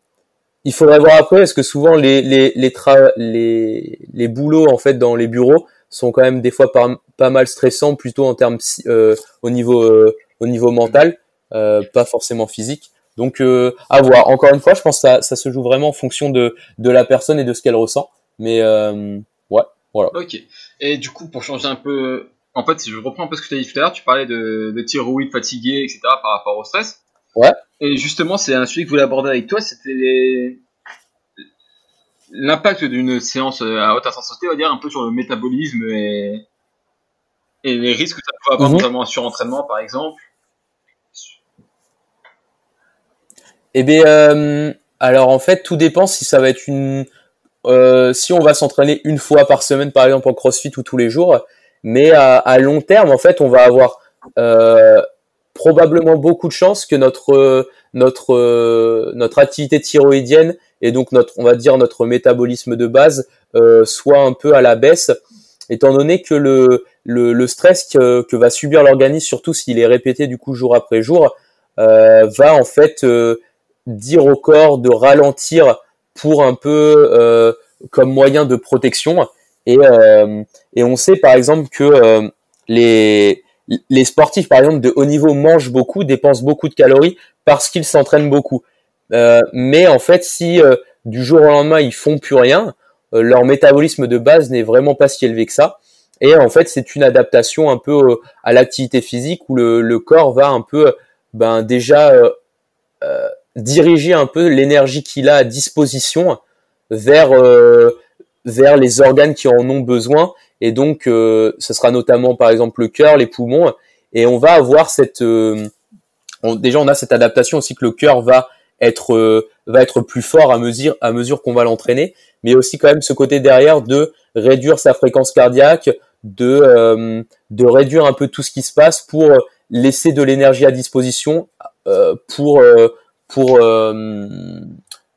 Il faudrait voir après, parce que souvent les les les, les les boulots en fait dans les bureaux sont quand même des fois pas, pas mal stressants, plutôt en termes euh, au niveau euh, au niveau mental, pas forcément physique. Donc à voir. Encore une fois, je pense que ça, ça se joue vraiment en fonction de de la personne et de ce qu'elle ressent. Mais ouais, voilà. Et du coup, pour changer un peu, en fait, si je reprends un peu ce que tu as dit tout à l'heure, tu parlais de, de thyroïde fatigué, etc. par rapport au stress. Ouais. Et justement, c'est un sujet que je voulais aborder avec toi, c'était les- l'impact d'une séance à haute intensité, on va dire, un peu sur le métabolisme et, et les risques que ça peut avoir, Mhm. notamment un surentraînement, par exemple. Eh bien, euh, alors en fait, tout dépend si ça va être une, euh, si on va s'entraîner une fois par semaine, par exemple en CrossFit ou tous les jours. Mais à, à long terme, en fait, on va avoir euh, probablement beaucoup de chances que notre euh, notre euh, notre activité thyroïdienne et donc notre, on va dire notre métabolisme de base euh, soit un peu à la baisse, étant donné que le le, le stress que, que va subir l'organisme, surtout s'il est répété du coup jour après jour, va en fait dire au corps de ralentir pour un peu euh, comme moyen de protection. Et, et on sait par exemple que les, les sportifs, par exemple, de haut niveau mangent beaucoup, dépensent beaucoup de calories parce qu'ils s'entraînent beaucoup. mais en fait, si du jour au lendemain ils font plus rien, leur métabolisme de base n'est vraiment pas si élevé que ça. Et en fait, c'est une adaptation un peu à l'activité physique où le, le, corps va un peu ben déjà euh, diriger un peu l'énergie qu'il a à disposition vers euh, vers les organes qui en ont besoin. Et donc euh, ce sera notamment par exemple le cœur, les poumons. Et on va avoir cette déjà on a cette adaptation aussi que le cœur va être va être plus fort à mesure à mesure qu'on va l'entraîner. Mais aussi quand même ce côté derrière de réduire sa fréquence cardiaque de de réduire un peu tout ce qui se passe pour laisser de l'énergie à disposition euh, pour euh, pour euh,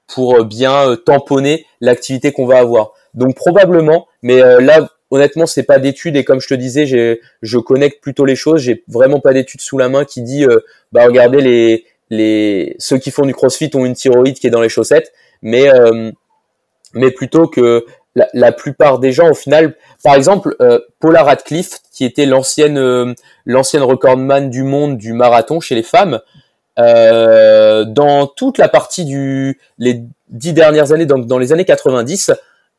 pour bien tamponner l'activité qu'on va avoir. Donc probablement, mais là honnêtement c'est pas d'études et comme je te disais, j'ai je connecte plutôt les choses. J'ai vraiment pas d'études sous la main qui dit bah regardez les les ceux qui font du CrossFit ont une thyroïde qui est dans les chaussettes, mais mais plutôt que la, la, plupart des gens au final, par exemple Paula Radcliffe qui était l'ancienne l'ancienne recordman du monde du marathon chez les femmes, euh, dans toute la partie du les dix dernières années, donc dans les années 90,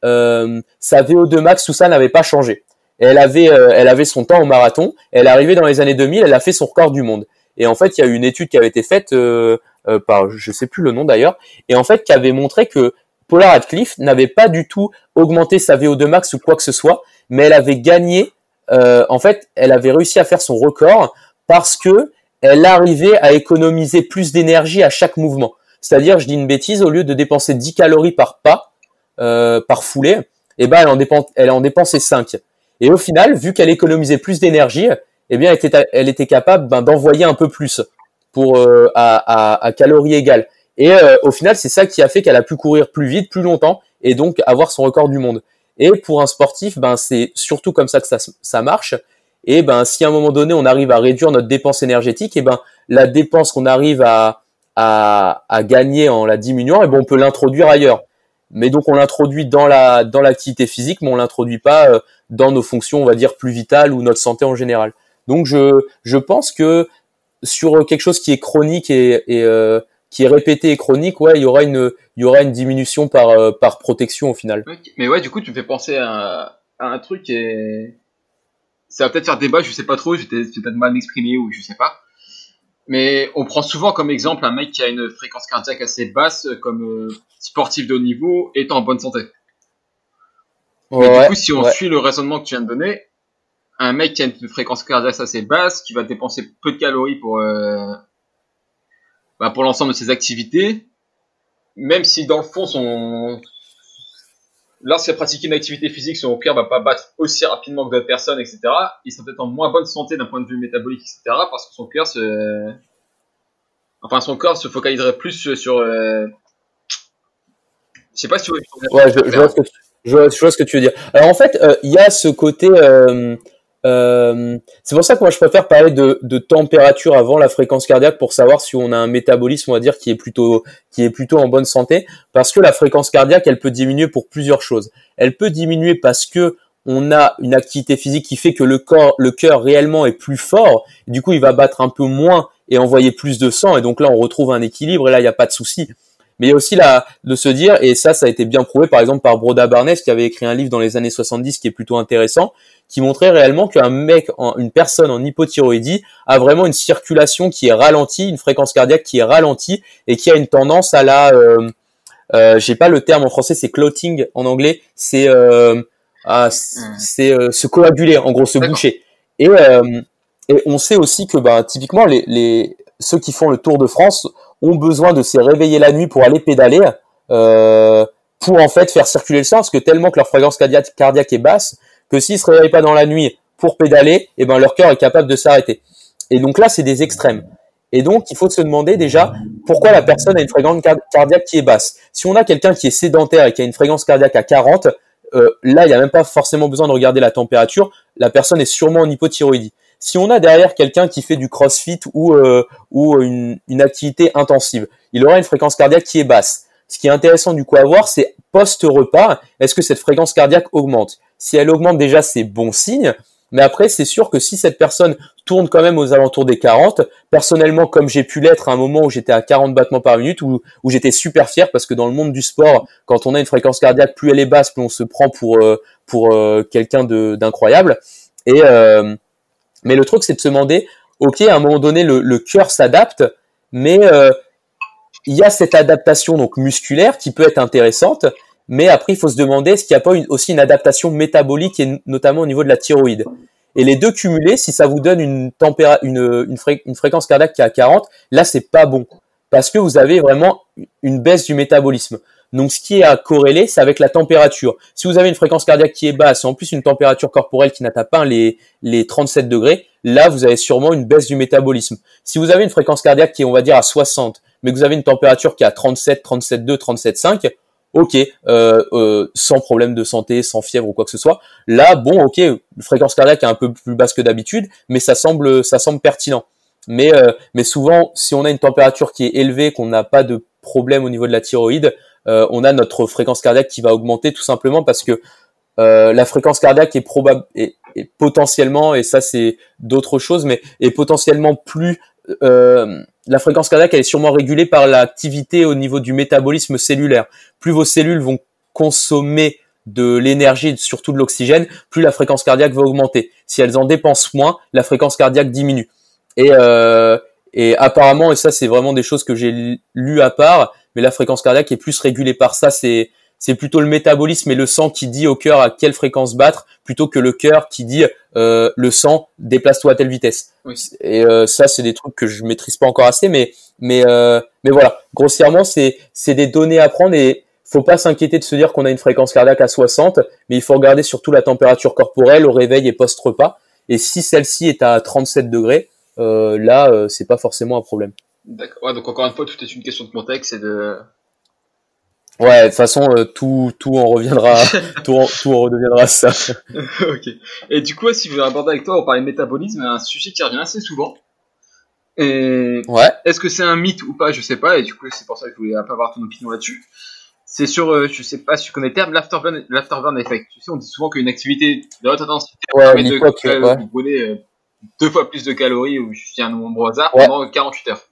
euh, sa VO2 max, tout ça n'avait pas changé. elle avait, euh, elle avait son temps au marathon. Elle arrivée dans les années 2000, elle a fait son record du monde. Et en fait, il y a eu une étude qui avait été faite euh, par, je sais plus le nom d'ailleurs, et en fait qui avait montré que Paula Radcliffe n'avait pas du tout augmenté sa VO2 max ou quoi que ce soit, mais elle avait gagné. en fait, elle avait réussi à faire son record parce que elle arrivait à économiser plus d'énergie à chaque mouvement. C'est-à-dire, je dis une bêtise, au lieu de dépenser 10 calories par pas, euh, par foulée, eh ben, elle en, dépense, elle en dépensait 5. Et au final, vu qu'elle économisait plus d'énergie, eh bien, elle était, elle était capable ben, d'envoyer un peu plus pour euh, à, à, calories égales. Et euh, au final, c'est ça qui a fait qu'elle a pu courir plus vite, plus longtemps, et donc avoir son record du monde. Et pour un sportif, ben c'est surtout comme ça que ça marche. Et ben, si à un moment donné on arrive à réduire notre dépense énergétique, et ben la dépense qu'on arrive à, à, à, gagner en la diminuant, et ben on peut l'introduire ailleurs. Mais donc on l'introduit dans la dans l'activité physique, mais on l'introduit pas euh, dans nos fonctions, on va dire plus vitales ou notre santé en général. Donc je je pense que sur quelque chose qui est chronique et, et euh, qui est répété et chronique, ouais, il y aura une il y aura une diminution par euh, par protection au final. Mais ouais, du coup, tu me fais penser à, à un truc est ça va peut-être faire débat, je sais pas trop, je vais peut-être mal m'exprimer ou je sais pas. Mais on prend souvent comme exemple un mec qui a une fréquence cardiaque assez basse, comme euh, sportif de haut niveau, étant en bonne santé. Mais du coup, si on suit le raisonnement que tu viens de donner, un mec qui a une fréquence cardiaque assez basse, qui va dépenser peu de calories pour euh, bah pour l'ensemble de ses activités, même si dans le fond son lorsqu'il pratique une activité physique, son cœur va pas battre aussi rapidement que d'autres personnes, etc., il sera peut-être en moins bonne santé d'un point de vue métabolique, etc., parce que son cœur se, enfin, son corps se focaliserait plus sur, euh... je sais pas si tu vois. Ouais, je, je, vois ce que tu, je, vois ce que tu veux dire. Alors en fait, euh, il y a ce côté, euh, euh, c'est pour ça que moi je préfère parler de, température avant la fréquence cardiaque pour savoir si on a un métabolisme, on dire, qui est plutôt qui est plutôt en bonne santé, parce que la fréquence cardiaque, elle peut diminuer pour plusieurs choses. Elle peut diminuer parce que on a une activité physique qui fait que le corps, le cœur réellement est plus fort. du coup, il va battre un peu moins et envoyer plus de sang. Et donc là, on retrouve un équilibre. Et là, il n'y a pas de souci. Mais il y a aussi la, de se dire, et ça, ça a été bien prouvé, par exemple, par Broda Barnes, qui avait écrit un livre dans les années 70 qui est plutôt intéressant, qui montrait réellement qu'un mec, une personne en hypothyroïdie a vraiment une circulation qui est ralentie, une fréquence cardiaque qui est ralentie et qui a une tendance à la, euh, euh, j'ai pas le terme en français, c'est clotting en anglais, c'est euh, ah, c'est euh, se coaguler, en gros se boucher. Et, euh, et on sait aussi que bah, typiquement les, les ceux qui font le Tour de France ont besoin de se réveiller la nuit pour aller pédaler. Euh, pour en fait faire circuler le sang, parce que tellement que leur fréquence cardiaque, est basse, que s'ils se réveillent pas dans la nuit pour pédaler, eh ben leur cœur est capable de s'arrêter. Et donc là, c'est des extrêmes. Et donc, il faut se demander déjà pourquoi la personne a une fréquence cardiaque qui est basse. Si on a quelqu'un qui est sédentaire et qui a une fréquence cardiaque à 40, euh, là, il n'y a même pas forcément besoin de regarder la température. La personne est sûrement en hypothyroïdie. Si on a derrière quelqu'un qui fait du crossfit ou, euh, ou une, une activité intensive, il aura une fréquence cardiaque qui est basse. ce qui est intéressant du coup à voir, c'est post-repas, est-ce que cette fréquence cardiaque augmente? Si elle augmente déjà, c'est bon signe. Mais après, c'est sûr que si cette personne tourne quand même aux alentours des 40, personnellement, comme j'ai pu l'être à un moment où j'étais à 40 battements par minute, où, où j'étais super fier parce que dans le monde du sport, quand on a une fréquence cardiaque, plus elle est basse, plus on se prend pour euh, pour euh, quelqu'un d'incroyable. Et euh, mais le truc, c'est de se demander, ok, à un moment donné, le, le cœur s'adapte, mais il y a cette adaptation donc musculaire qui peut être intéressante, mais après il faut se demander est-ce qu'il n'y a pas aussi une adaptation métabolique et notamment au niveau de la thyroïde. Et les deux cumulés, si ça vous donne une, une, une, fréquence cardiaque qui est à 40, là c'est pas bon parce que vous avez vraiment une baisse du métabolisme. Donc ce qui est à corréler, c'est avec la température. Si vous avez une fréquence cardiaque qui est basse et en plus une température corporelle qui n'atteint pas les, les 37 degrés, là vous avez sûrement une baisse du métabolisme. Si vous avez une fréquence cardiaque qui est on va dire à 60 mais que vous avez une température qui est à 37, 37,2, 37,5, ok, euh, euh, sans problème de santé, sans fièvre ou quoi que ce soit. Là, bon, ok, fréquence cardiaque est un peu plus basse que d'habitude, mais ça semble, ça semble pertinent. Mais, euh, mais souvent, si on a une température qui est élevée, qu'on n'a pas de problème au niveau de la thyroïde, euh, on a notre fréquence cardiaque qui va augmenter tout simplement parce que euh, la fréquence cardiaque est probable et, potentiellement, et ça c'est d'autres choses, mais est potentiellement plus euh, la fréquence cardiaque elle est sûrement régulée par l'activité au niveau du métabolisme cellulaire. Plus vos cellules vont consommer de l'énergie, surtout de l'oxygène, plus la fréquence cardiaque va augmenter. Si elles en dépensent moins, la fréquence cardiaque diminue. Et, et apparemment, et ça c'est vraiment des choses que j'ai lu à part, mais la fréquence cardiaque est plus régulée par ça. C'est c'est plutôt le métabolisme et le sang qui dit au cœur à quelle fréquence battre, plutôt que le cœur qui dit euh, le sang déplace-toi à telle vitesse. Et euh, ça, c'est des trucs que je maîtrise pas encore assez, mais mais euh, mais voilà, grossièrement, c'est c'est des données à prendre et faut pas s'inquiéter de se dire qu'on a une fréquence cardiaque à 60, mais il faut regarder surtout la température corporelle au réveil et post-repas. Et si celle-ci est à 37 degrés, euh, là, euh, c'est pas forcément un problème. D'accord. Ouais, donc encore une fois, tout est une question de contexte et de Ouais, de toute façon, euh, tout, tout on reviendra, tout, tout on redeviendra ça. ok. Et du coup, si je veux aborder avec toi, on parlait de métabolisme, un sujet qui revient assez souvent. Et ouais. Est-ce que c'est un mythe ou pas? Je sais pas. Et du coup, c'est pour ça que je voulais un peu avoir ton opinion là-dessus. C'est sur, euh, je sais pas si tu connais le terme, l'afterburn, l'afterburn effect. Tu sais, on dit souvent qu'une activité de haute intensité permet de euh, brûler deux fois plus de calories, ou je dis un nombre au hasard, pendant 48 heures.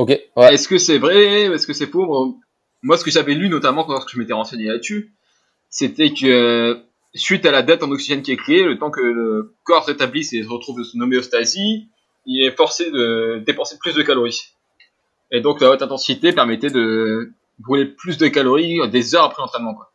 Ok. Ouais. Est-ce que c'est vrai Est-ce que c'est faux? Moi, ce que j'avais lu, notamment quand je m'étais renseigné là-dessus, c'était que suite à la dette en oxygène qui est créée, le temps que le corps s'établisse et se retrouve son homéostasie, il est forcé de dépenser plus de calories. Et donc la haute intensité permettait de brûler plus de calories des heures après l'entraînement. Quoi.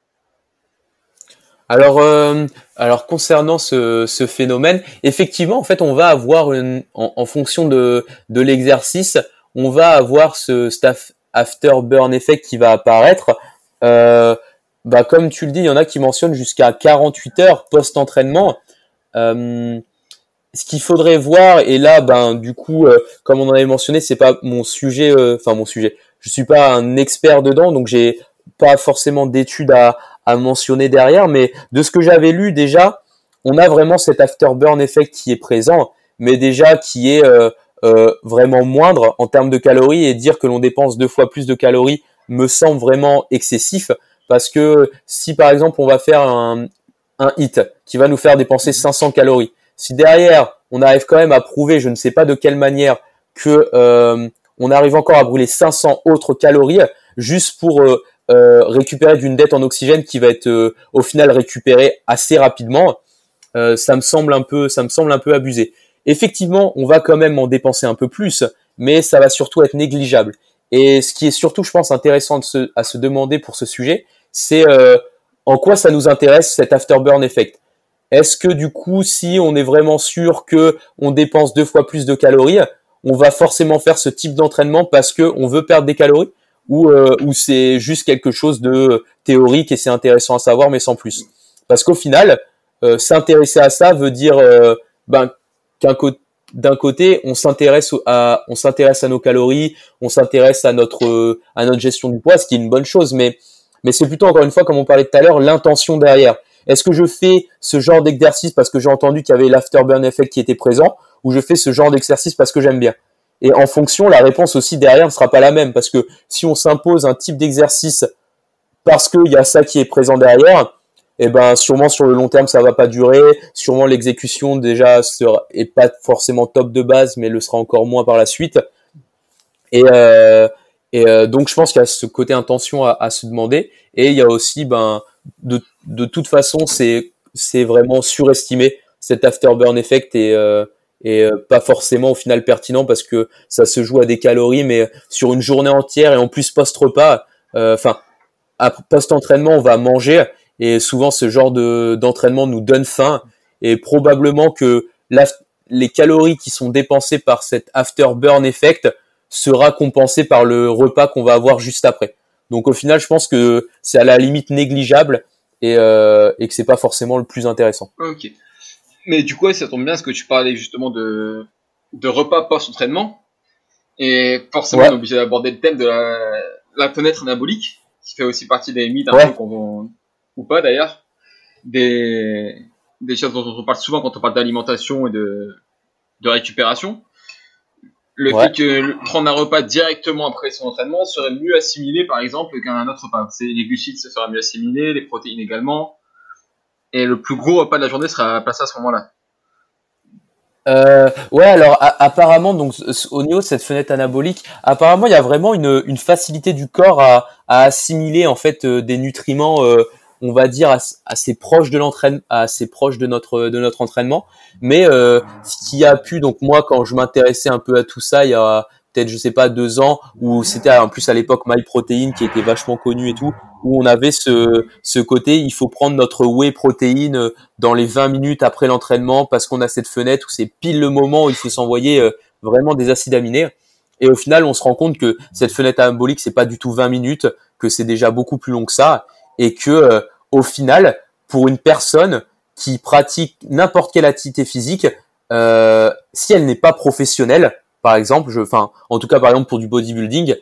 Alors, euh, alors concernant ce, ce, phénomène, effectivement, en fait, on va avoir une, en, en fonction de, de l'exercice, on va avoir ce staff afterburn effect qui va apparaître. Euh, bah comme tu le dis, il y en a qui mentionnent jusqu'à 48 heures post-entraînement. Euh, ce qu'il faudrait voir, et là, ben du coup, euh, comme on en avait mentionné, c'est pas mon sujet, enfin mon sujet. Je suis pas un expert dedans, donc j'ai pas forcément d'études à, à mentionner derrière, mais de ce que j'avais lu déjà, on a vraiment cet afterburn effect qui est présent, mais déjà qui est euh, vraiment moindre en termes de calories et dire que l'on dépense deux fois plus de calories me semble vraiment excessif parce que si par exemple on va faire un, un hit qui va nous faire dépenser 500 calories, si derrière on arrive quand même à prouver, je ne sais pas de quelle manière, que euh, on arrive encore à brûler 500 autres calories juste pour euh, récupérer d'une dette en oxygène qui va être au final récupérée assez rapidement, ça me semble un peu, ça me semble un peu abusé. Effectivement, on va quand même en dépenser un peu plus, mais ça va surtout être négligeable. Et ce qui est surtout, je pense, intéressant à se demander pour ce sujet, c'est euh, en quoi ça nous intéresse cet afterburn effect. Est-ce que du coup, si on est vraiment sûr que on dépense deux fois plus de calories, on va forcément faire ce type d'entraînement parce que on veut perdre des calories? Ou, euh, ou c'est juste quelque chose de théorique et c'est intéressant à savoir mais sans plus? Parce qu'au final, euh, s'intéresser à ça veut dire ben d'un côté, on s'intéresse à, on s'intéresse à nos calories, on s'intéresse à notre, à notre gestion du poids, ce qui est une bonne chose, mais, mais c'est plutôt encore une fois, comme on parlait tout à l'heure, l'intention derrière. Est-ce que je fais ce genre d'exercice parce que j'ai entendu qu'il y avait l'afterburn effect qui était présent, ou je fais ce genre d'exercice parce que j'aime bien? Et en fonction, la réponse aussi derrière ne sera pas la même. Parce que si on s'impose un type d'exercice parce qu'il y a ça qui est présent derrière, eh ben sûrement sur le long terme ça va pas durer. Sûrement l'exécution déjà est pas forcément top de base, mais le sera encore moins par la suite. Et, euh, et euh, donc je pense qu'il y a ce côté intention à, à, se demander. Et il y a aussi ben de, de toute façon c'est c'est vraiment surestimé cet afterburn effect et euh, et euh, pas forcément au final pertinent parce que ça se joue à des calories, mais sur une journée entière et en plus post repas, euh, enfin post entraînement on va manger et souvent ce genre de d'entraînement nous donne faim et probablement que les calories qui sont dépensées par cet afterburn effect sera compensé par le repas qu'on va avoir juste après. Donc au final, je pense que c'est à la limite négligeable et, euh, et que c'est pas forcément le plus intéressant. Ok. Mais du coup, ça tombe bien parce que tu parlais justement de, de repas post-entraînement. Et forcément, on est obligé d'aborder le thème de la, la fenêtre anabolique, qui fait aussi partie des mythes peu qu'on ou pas d'ailleurs, des, des choses dont on parle souvent quand on parle d'alimentation et de, de récupération. Le fait que prendre un repas directement après son entraînement serait mieux assimilé par exemple qu'un autre repas. C'est les glucides se sera mieux assimilé, les protéines également. Et le plus gros repas de la journée sera placé à ce moment-là. Euh, ouais, alors apparemment, donc au niveau de cette fenêtre anabolique, apparemment il y a vraiment une, une facilité du corps à, à assimiler en fait euh, des nutriments euh, on va dire assez proche de l'entraînement, assez proche de notre de notre entraînement. Mais euh, ce qui a pu, donc moi quand je m'intéressais un peu à tout ça, il y a peut-être je sais pas deux ans où c'était en plus à l'époque MyProtein qui était vachement connu et tout, où on avait ce ce côté il faut prendre notre whey protéine dans les 20 minutes après l'entraînement parce qu'on a cette fenêtre où c'est pile le moment où il faut s'envoyer euh, vraiment des acides aminés. Et au final, on se rend compte que cette fenêtre anabolique, c'est pas du tout 20 minutes, que c'est déjà beaucoup plus long que ça, et que euh, au final, pour une personne qui pratique n'importe quelle activité physique, euh, si elle n'est pas professionnelle, par exemple, je, enfin, en tout cas par exemple pour du bodybuilding,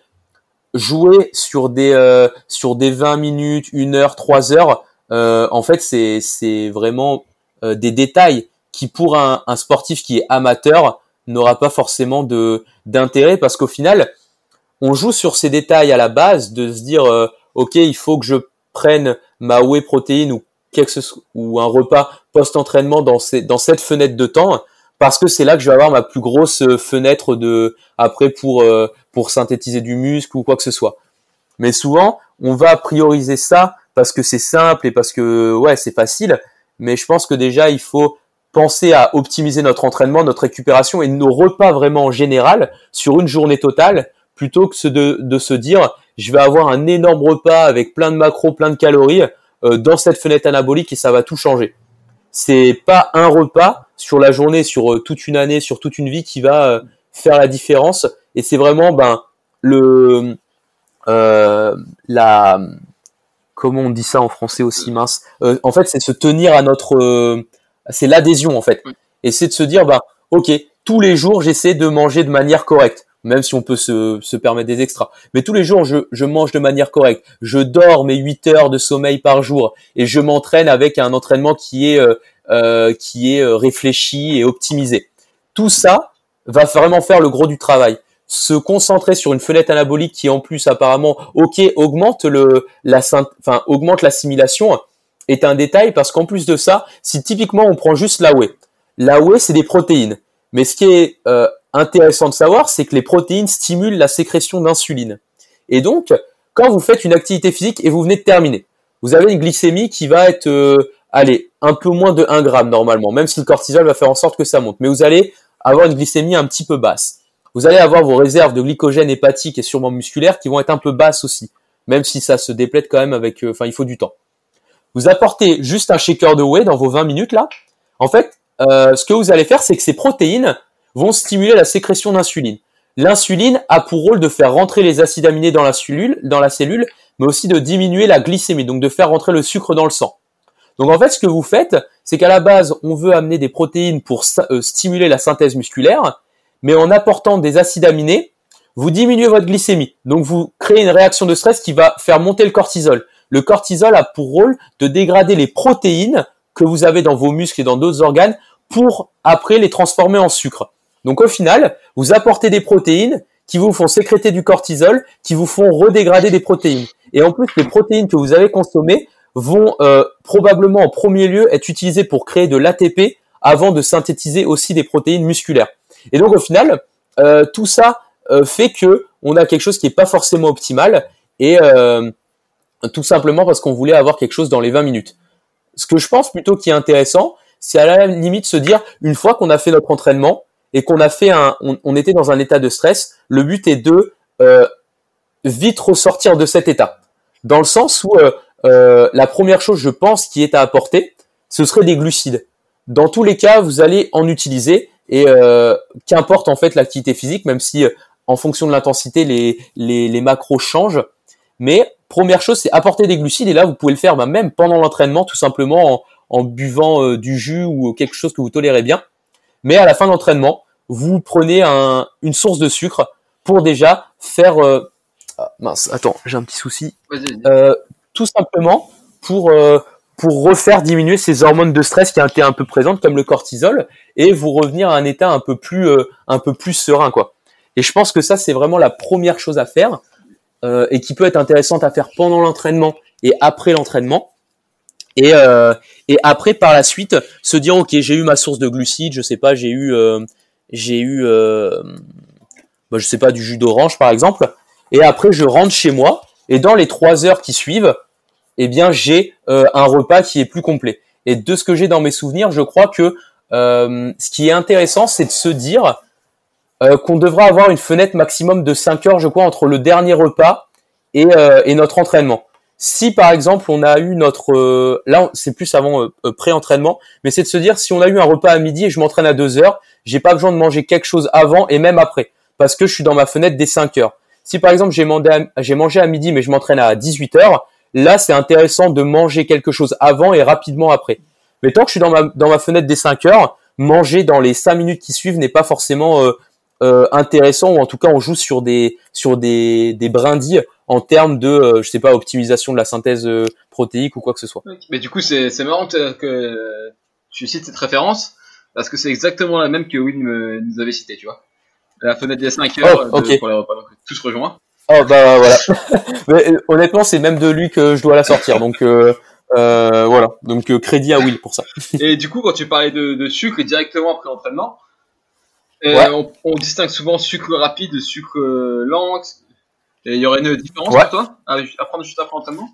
jouer sur des euh, sur des 20 minutes, 1 heure, 3 heures, euh, en fait c'est c'est vraiment euh, des détails qui pour un, un sportif qui est amateur n'aura pas forcément de d'intérêt parce qu'au final on joue sur ces détails à la base de se dire euh, ok il faut que je prenne ma whey protéine ou quelque ou un repas post-entraînement dans, dans cette fenêtre de temps parce que c'est là que je vais avoir ma plus grosse euh, fenêtre de après pour euh, pour synthétiser du muscle ou quoi que ce soit. Mais souvent, on va prioriser ça parce que c'est simple et parce que ouais, c'est facile, mais je pense que déjà il faut penser à optimiser notre entraînement, notre récupération et nos repas vraiment en général sur une journée totale plutôt que de, de se dire je vais avoir un énorme repas avec plein de macros, plein de calories euh, dans cette fenêtre anabolique et ça va tout changer. C'est pas un repas sur la journée, sur euh, toute une année, sur toute une vie qui va euh, faire la différence. Et c'est vraiment ben le la comment on dit ça en français aussi mince. en fait, c'est se tenir à notre c'est l'adhésion en fait. Et c'est de se dire ben ok tous les jours j'essaie de manger de manière correcte même si on peut se, se permettre des extras. Mais tous les jours, je, je, mange de manière correcte. Je dors mes 8 heures de sommeil par jour et je m'entraîne avec un entraînement qui est, euh, euh, qui est euh, réfléchi et optimisé. Tout ça va vraiment faire le gros du travail. Se concentrer sur une fenêtre anabolique qui en plus apparemment, ok, augmente le, la, enfin, augmente l'assimilation est un détail parce qu'en plus de ça, si typiquement on prend juste la whey, la whey c'est des protéines. Mais ce qui est euh, intéressant de savoir, c'est que les protéines stimulent la sécrétion d'insuline. Et donc, quand vous faites une activité physique et vous venez de terminer, vous avez une glycémie qui va être, euh, allez, un peu moins de 1 gramme normalement, même si le cortisol va faire en sorte que ça monte. Mais vous allez avoir une glycémie un petit peu basse. Vous allez avoir vos réserves de glycogène hépatique et sûrement musculaire qui vont être un peu basses aussi, même si ça se déplète quand même avec, euh, enfin, il faut du temps. Vous apportez juste un shaker de whey dans vos 20 minutes là. En fait, euh, ce que vous allez faire, c'est que ces protéines vont stimuler la sécrétion d'insuline. L'insuline a pour rôle de faire rentrer les acides aminés dans la cellule, mais aussi de diminuer la glycémie, donc de faire rentrer le sucre dans le sang. Donc en fait, ce que vous faites, c'est qu'à la base, on veut amener des protéines pour euh, stimuler la synthèse musculaire, mais en apportant des acides aminés, vous diminuez votre glycémie. Donc vous créez une réaction de stress qui va faire monter le cortisol. Le cortisol a pour rôle de dégrader les protéines que vous avez dans vos muscles et dans d'autres organes pour après les transformer en sucre. Donc au final, vous apportez des protéines qui vous font sécréter du cortisol, qui vous font redégrader des protéines. Et en plus, les protéines que vous avez consommées vont euh, probablement en premier lieu être utilisées pour créer de l'ATP avant de synthétiser aussi des protéines musculaires. Et donc au final, euh, tout ça euh, fait que on a quelque chose qui n'est pas forcément optimal et tout simplement parce qu'on voulait avoir quelque chose dans les 20 minutes. Ce que je pense plutôt qui est intéressant, c'est à la limite se dire une fois qu'on a fait notre entraînement, et qu'on a fait un, on, était dans un état de stress, le but est de euh, vite ressortir de cet état. Dans le sens où euh, euh, la première chose, je pense, qui est à apporter, ce serait des glucides. Dans tous les cas, vous allez en utiliser et qu'importe en fait l'activité physique, même si en fonction de l'intensité, les, les, les, macros changent. Mais première chose, c'est apporter des glucides et là, vous pouvez le faire même pendant l'entraînement, tout simplement en, en buvant du jus ou quelque chose que vous tolérez bien. Mais à la fin de l'entraînement, vous prenez un, une source de sucre pour déjà faire... Euh, ah, mince, attends, j'ai un petit souci. Euh, tout simplement pour, euh, pour refaire diminuer ces hormones de stress qui étaient un peu présentes, comme le cortisol, et vous revenir à un état un peu plus, un peu plus serein. quoi. Et je pense que ça, c'est vraiment la première chose à faire, et qui peut être intéressante à faire pendant l'entraînement et après l'entraînement. Et, euh, et après, par la suite, se dire, ok, j'ai eu ma source de glucides, je sais pas, j'ai eu, euh, j'ai eu, euh, bah, je sais pas, du jus d'orange par exemple. Et après, je rentre chez moi et dans les trois heures qui suivent, eh bien, j'ai euh, un repas qui est plus complet. Et de ce que j'ai dans mes souvenirs, je crois que euh, ce qui est intéressant, c'est de se dire qu'on devra avoir une fenêtre maximum de 5 heures, je crois, entre le dernier repas et, et notre entraînement. Si par exemple on a eu notre euh, là c'est plus avant euh, euh, pré-entraînement, mais c'est de se dire si on a eu un repas à midi et je m'entraîne à 2 heures, j'ai pas besoin de manger quelque chose avant et même après parce que je suis dans ma fenêtre des 5 heures. Si par exemple j'ai mangé, à, midi mais je m'entraîne à 18 heures, là c'est intéressant de manger quelque chose avant et rapidement après. Mais tant que je suis dans ma dans ma fenêtre des 5 heures, manger dans les 5 minutes qui suivent n'est pas forcément euh, intéressant ou en tout cas on joue sur des sur des, des brindilles en termes de euh, je sais pas optimisation de la synthèse euh, protéique ou quoi que ce soit. Mais du coup c'est c'est marrant que tu cites cette référence parce que c'est exactement la même que Will nous avait cité tu vois. La fenêtre des 5 heures oh, pour les repas donc tout se rejoint. Oh bah voilà. Mais, honnêtement c'est même de lui que je dois la sortir donc euh, voilà, donc crédit à Will pour ça. Et du coup, quand tu parlais de, de sucre directement après l'entraînement, on, on, distingue souvent sucre rapide, sucre lent. Et il y aurait une différence pour toi? À, prendre juste après l'entraînement?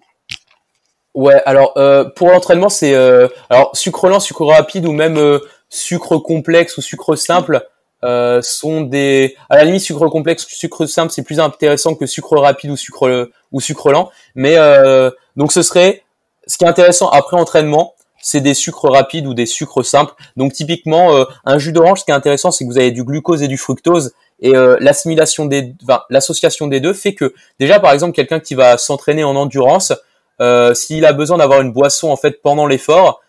Ouais, alors euh, pour l'entraînement, c'est euh, alors sucre lent, sucre rapide ou même euh, sucre complexe ou sucre simple euh, sont des à la limite sucre complexe, sucre simple, c'est plus intéressant que sucre rapide ou sucre ou sucre lent. Mais donc ce serait ce qui est intéressant après entraînement, c'est des sucres rapides ou des sucres simples. Donc typiquement, euh, un jus d'orange, ce qui est intéressant, c'est que vous avez du glucose et du fructose, et euh, l'assimilation des, l'association des deux fait que déjà, par exemple, quelqu'un qui va s'entraîner en endurance, euh, s'il a besoin d'avoir une boisson en fait pendant l'effort,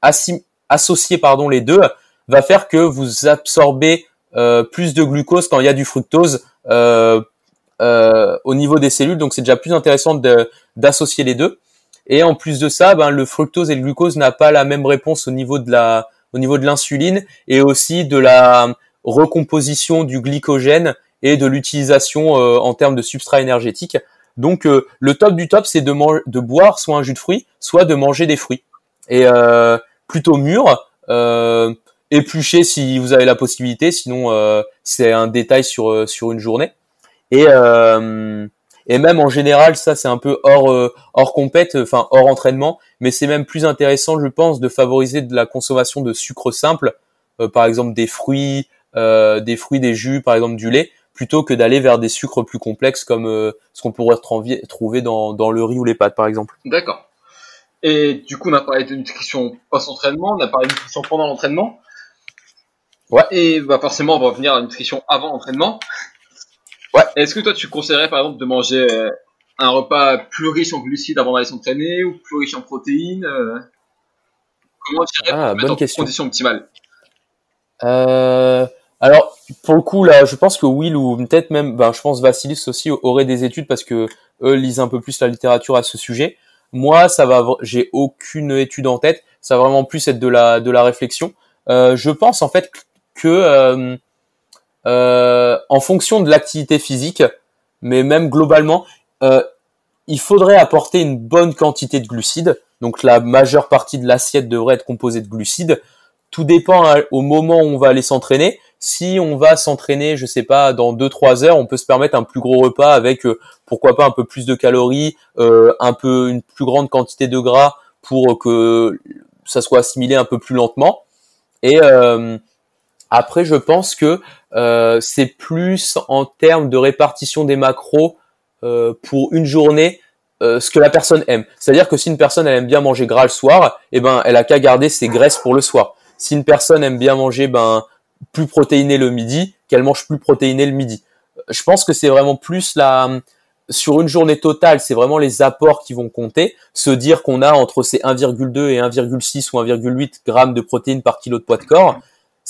associer pardon les deux, va faire que vous absorbez plus de glucose quand il y a du fructose au niveau des cellules. Donc c'est déjà plus intéressant d'associer les deux. Et en plus de ça, ben, le fructose et le glucose n'a pas la même réponse au niveau de la, au niveau de l'insuline et aussi de la recomposition du glycogène et de l'utilisation euh, en termes de substrat énergétique. Donc euh, le top du top, c'est de, de boire soit un jus de fruits, soit de manger des fruits. Et euh, plutôt mûrs, euh, épluchés si vous avez la possibilité, sinon c'est un détail sur, sur une journée. Et, et même en général, ça c'est un peu hors euh, hors compète, enfin hors entraînement, mais c'est même plus intéressant, je pense, de favoriser de la consommation de sucre simple, euh, par exemple des fruits, euh, des fruits, des jus, par exemple du lait, plutôt que d'aller vers des sucres plus complexes comme ce qu'on pourrait trouver dans, dans le riz ou les pâtes, par exemple. D'accord. Et du coup, on a parlé de nutrition post-entraînement, on a parlé de nutrition pendant l'entraînement. Ouais. Et bah forcément, on va revenir à la nutrition avant l'entraînement. Ouais. Est-ce que toi, tu conseillerais par exemple de manger euh, un repas plus riche en glucides avant d'aller s'entraîner ou plus riche en protéines euh? Comment tu dirais ah, bonne en question. condition optimale? Euh, Alors, pour le coup, là, je pense que Will ou peut-être même, ben, je pense Vassilis aussi aurait des études parce que eux lisent un peu plus la littérature à ce sujet. Moi, ça va, j'ai aucune étude en tête. Ça va vraiment plus être de la de la réflexion. Euh, je pense en fait que euh, en fonction de l'activité physique, mais même globalement, euh, il faudrait apporter une bonne quantité de glucides. Donc la majeure partie de l'assiette devrait être composée de glucides. Tout dépend hein, au moment où on va aller s'entraîner. Si on va s'entraîner, je sais pas, dans 2-3 heures, on peut se permettre un plus gros repas avec euh, pourquoi pas un peu plus de calories, euh, un peu une plus grande quantité de gras pour que ça soit assimilé un peu plus lentement. Et euh, après, je pense que euh, c'est plus en termes de répartition des macros euh, pour une journée euh, ce que la personne aime. C'est-à-dire que si une personne elle aime bien manger gras le soir, eh ben elle a qu'à garder ses graisses pour le soir. Si une personne aime bien manger ben plus protéiné le midi, qu'elle mange plus protéiné le midi. Je pense que c'est vraiment plus la sur une journée totale, c'est vraiment les apports qui vont compter. Se dire qu'on a entre ces 1,2 et 1,6 ou 1,8 grammes de protéines par kilo de poids de corps,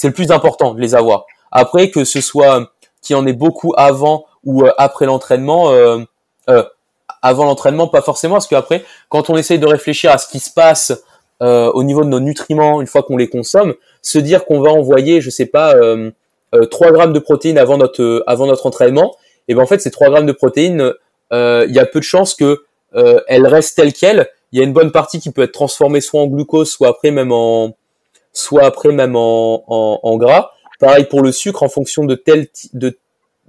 c'est le plus important de les avoir. Après, que ce soit qu'il y en ait beaucoup avant ou euh, après l'entraînement, euh, euh, avant l'entraînement, pas forcément, parce qu'après, quand on essaye de réfléchir à ce qui se passe euh, au niveau de nos nutriments une fois qu'on les consomme, se dire qu'on va envoyer, je sais pas, euh, 3 grammes de protéines avant notre avant notre entraînement, et ben en fait ces 3 grammes de protéines, il y a peu de chances que elles restent telles quelles. Il y a une bonne partie qui peut être transformée soit en glucose, soit après même en soit après même en, en, gras. Pareil pour le sucre, en fonction de tel de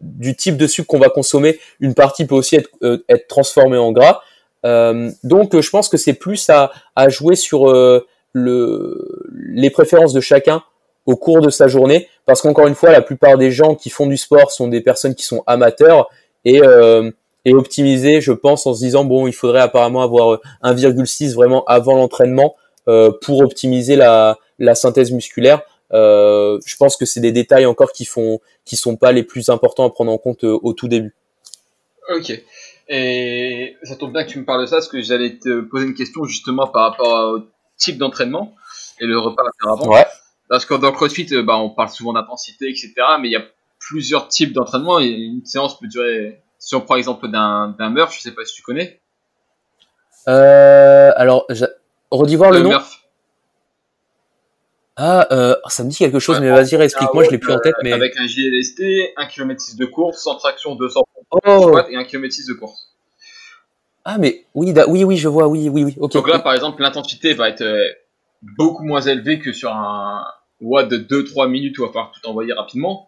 du type de sucre qu'on va consommer, une partie peut aussi être, euh, être transformée en gras. Euh, donc je pense que c'est plus à, à jouer sur euh, le, les préférences de chacun au cours de sa journée, parce qu'encore une fois, la plupart des gens qui font du sport sont des personnes qui sont amateurs et, et optimiser, je pense, en se disant bon, il faudrait apparemment avoir 1,6 vraiment avant l'entraînement pour optimiser la, la synthèse musculaire. Euh, je pense que c'est des détails encore qui font, qui sont pas les plus importants à prendre en compte euh, au tout début. Ok. Et ça tombe bien que tu me parles de ça, parce que j'allais te poser une question justement par rapport au type d'entraînement et le repas à faire avant. Ouais. Parce que dans CrossFit, euh, bah, on parle souvent d'intensité, etc. Mais il y a plusieurs types d'entraînement. Et Une séance peut durer, si on prend l'exemple d'un d'un Murph, je sais pas si tu connais. Euh, alors, je- redis voir le Euh, nom. Murph. Ah, euh, ça me dit quelque chose, Ouais, mais vas-y, explique-moi, je l'ai plus en tête, mais. Avec un JLST, 1 km 6 de course, sans traction 200 Oh, et 1 km 6 de course. ah, mais oui, da- oui, oui, je vois, oui, oui, oui. Donc là, par exemple, l'intensité va être euh, beaucoup moins élevée que sur un WOD de 2-3 minutes où il va falloir tout envoyer rapidement.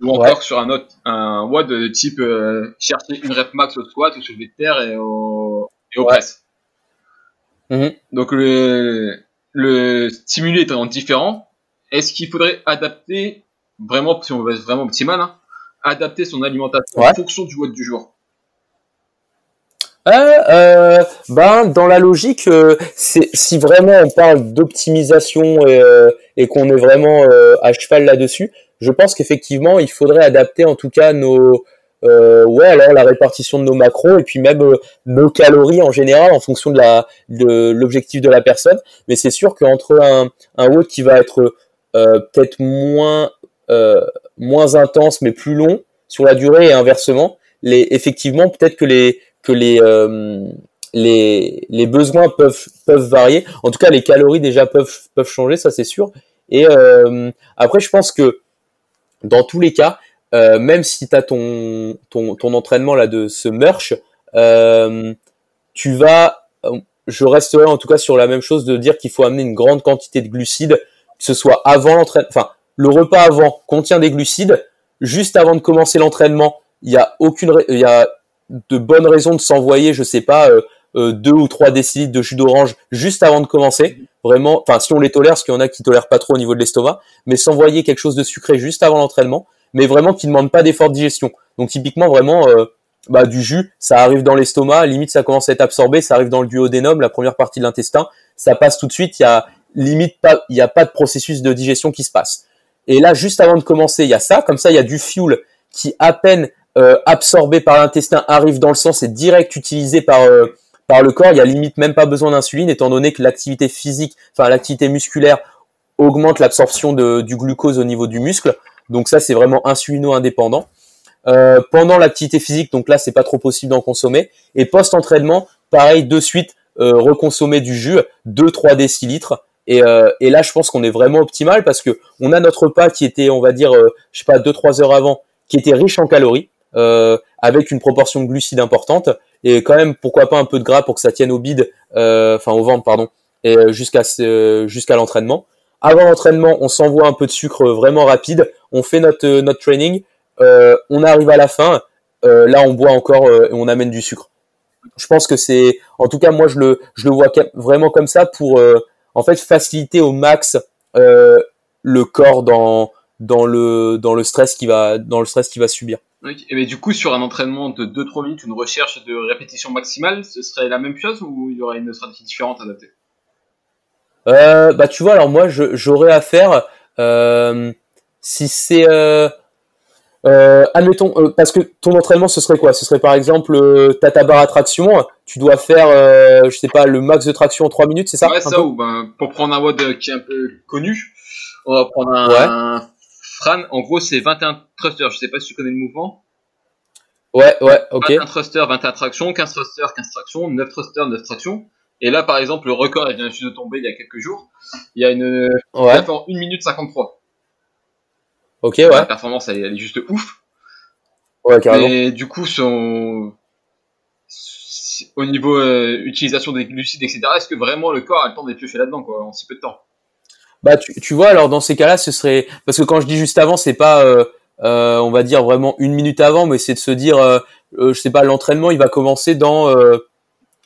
Ou encore Ouais. sur un autre, un WOD de type euh, chercher une rep max au squat, au soulevé de terre et au, et au Ouais. press. Mhm. Donc le, le stimulé étant différent, est-ce qu'il faudrait adapter, vraiment, si on veut être vraiment optimal, hein, adapter son alimentation Ouais. en fonction du WOD du jour? Euh, euh, ben, dans la logique, euh, c'est si vraiment on parle d'optimisation et, et qu'on est vraiment à cheval là-dessus, je pense qu'effectivement, il faudrait adapter en tout cas nos, euh, ouais, alors la répartition de nos macros et puis même euh, nos calories en général en fonction de la de l'objectif de la personne. Mais c'est sûr qu'entre un un WOD qui va être euh, peut-être moins euh, moins intense mais plus long sur la durée et inversement, les effectivement peut-être que les que les euh, les les besoins peuvent peuvent varier. En tout cas, les calories déjà peuvent peuvent changer, ça c'est sûr. Et euh, après, je pense que dans tous les cas, euh, même si tu as ton, ton ton entraînement là de ce merch, euh, tu vas, je resterai en tout cas sur la même chose de dire qu'il faut amener une grande quantité de glucides, que ce soit avant l'entraînement, enfin le repas avant contient des glucides. Juste avant de commencer l'entraînement, il y a aucune, il y a de bonnes raisons de s'envoyer, je sais pas, euh, euh, deux ou trois décilitres de jus d'orange juste avant de commencer. Vraiment, enfin si on les tolère, parce qu'il y en a qui tolèrent pas trop au niveau de l'estomac, mais s'envoyer quelque chose de sucré juste avant l'entraînement, mais vraiment qui ne demande pas d'effort de digestion. Donc typiquement vraiment euh, bah, du jus, ça arrive dans l'estomac, limite ça commence à être absorbé, ça arrive dans le duodénum, la première partie de l'intestin, ça passe tout de suite, il y a limite pas, il y a pas de processus de digestion qui se passe. Et là, juste avant de commencer, il y a ça, comme ça il y a du fuel qui à peine euh, absorbé par l'intestin arrive dans le sang, c'est direct utilisé par euh, par le corps. Il y a limite même pas besoin d'insuline, étant donné que l'activité physique, enfin l'activité musculaire augmente l'absorption de- du glucose au niveau du muscle. Donc ça, c'est vraiment insulino-indépendant. Euh, pendant l'activité physique, donc là, c'est pas trop possible d'en consommer. Et post-entraînement, pareil, de suite, euh, reconsommer du jus, 2-3 décilitres. Et, euh, et là, je pense qu'on est vraiment optimal parce que on a notre repas qui était, on va dire, euh, je sais pas, deux trois heures avant, qui était riche en calories, avec une proportion de glucides importante et quand même, pourquoi pas un peu de gras pour que ça tienne au bide, enfin au ventre, pardon, et jusqu'à jusqu'à l'entraînement. Avant l'entraînement, on s'envoie un peu de sucre vraiment rapide, on fait notre notre training, on arrive à la fin, là on boit encore et on amène du sucre. Je pense que c'est, en tout cas moi je le je le vois vraiment comme ça pour en fait faciliter au max euh, le corps dans dans le dans le stress qui va dans le stress qui va subir. Et mais du coup sur un entraînement de 2-3 minutes, une recherche de répétition maximale, ce serait la même chose ou il y aurait une stratégie différente adaptée euh, Bah tu vois alors moi j'aurais à faire euh, si c'est euh, euh, admettons, euh, parce que ton entraînement, ce serait quoi? Ce serait par exemple, t'as ta barre à traction, tu dois faire, je sais pas, le max de traction en 3 minutes, c'est ça? Ouais, ça, ou ben, pour prendre un WOD qui est un peu connu, on va prendre un, Fran, en gros, c'est 21 thrusters, je sais pas si tu connais le mouvement. Ouais, ouais, ok. 21 thrusters, 21 tractions, 15 thrusters, 15 tractions, 9 thrusters, 9 tractions. Et là, par exemple, le record, il vient juste de tomber il y a quelques jours. Il y a une, ouais. il a fait en 1 minute 53. Ok, ouais. La performance, elle, elle, est juste ouf. Ouais, carrément. Et du coup, son... au niveau euh, utilisation des glucides, etc., est-ce que vraiment le corps a le temps d'épiocher là-dedans, quoi, en si peu de temps? Bah, tu, tu vois, alors dans ces cas-là, ce serait parce que quand je dis juste avant, c'est pas, euh, euh, on va dire vraiment une minute avant, mais c'est de se dire, je sais pas, l'entraînement, il va commencer dans,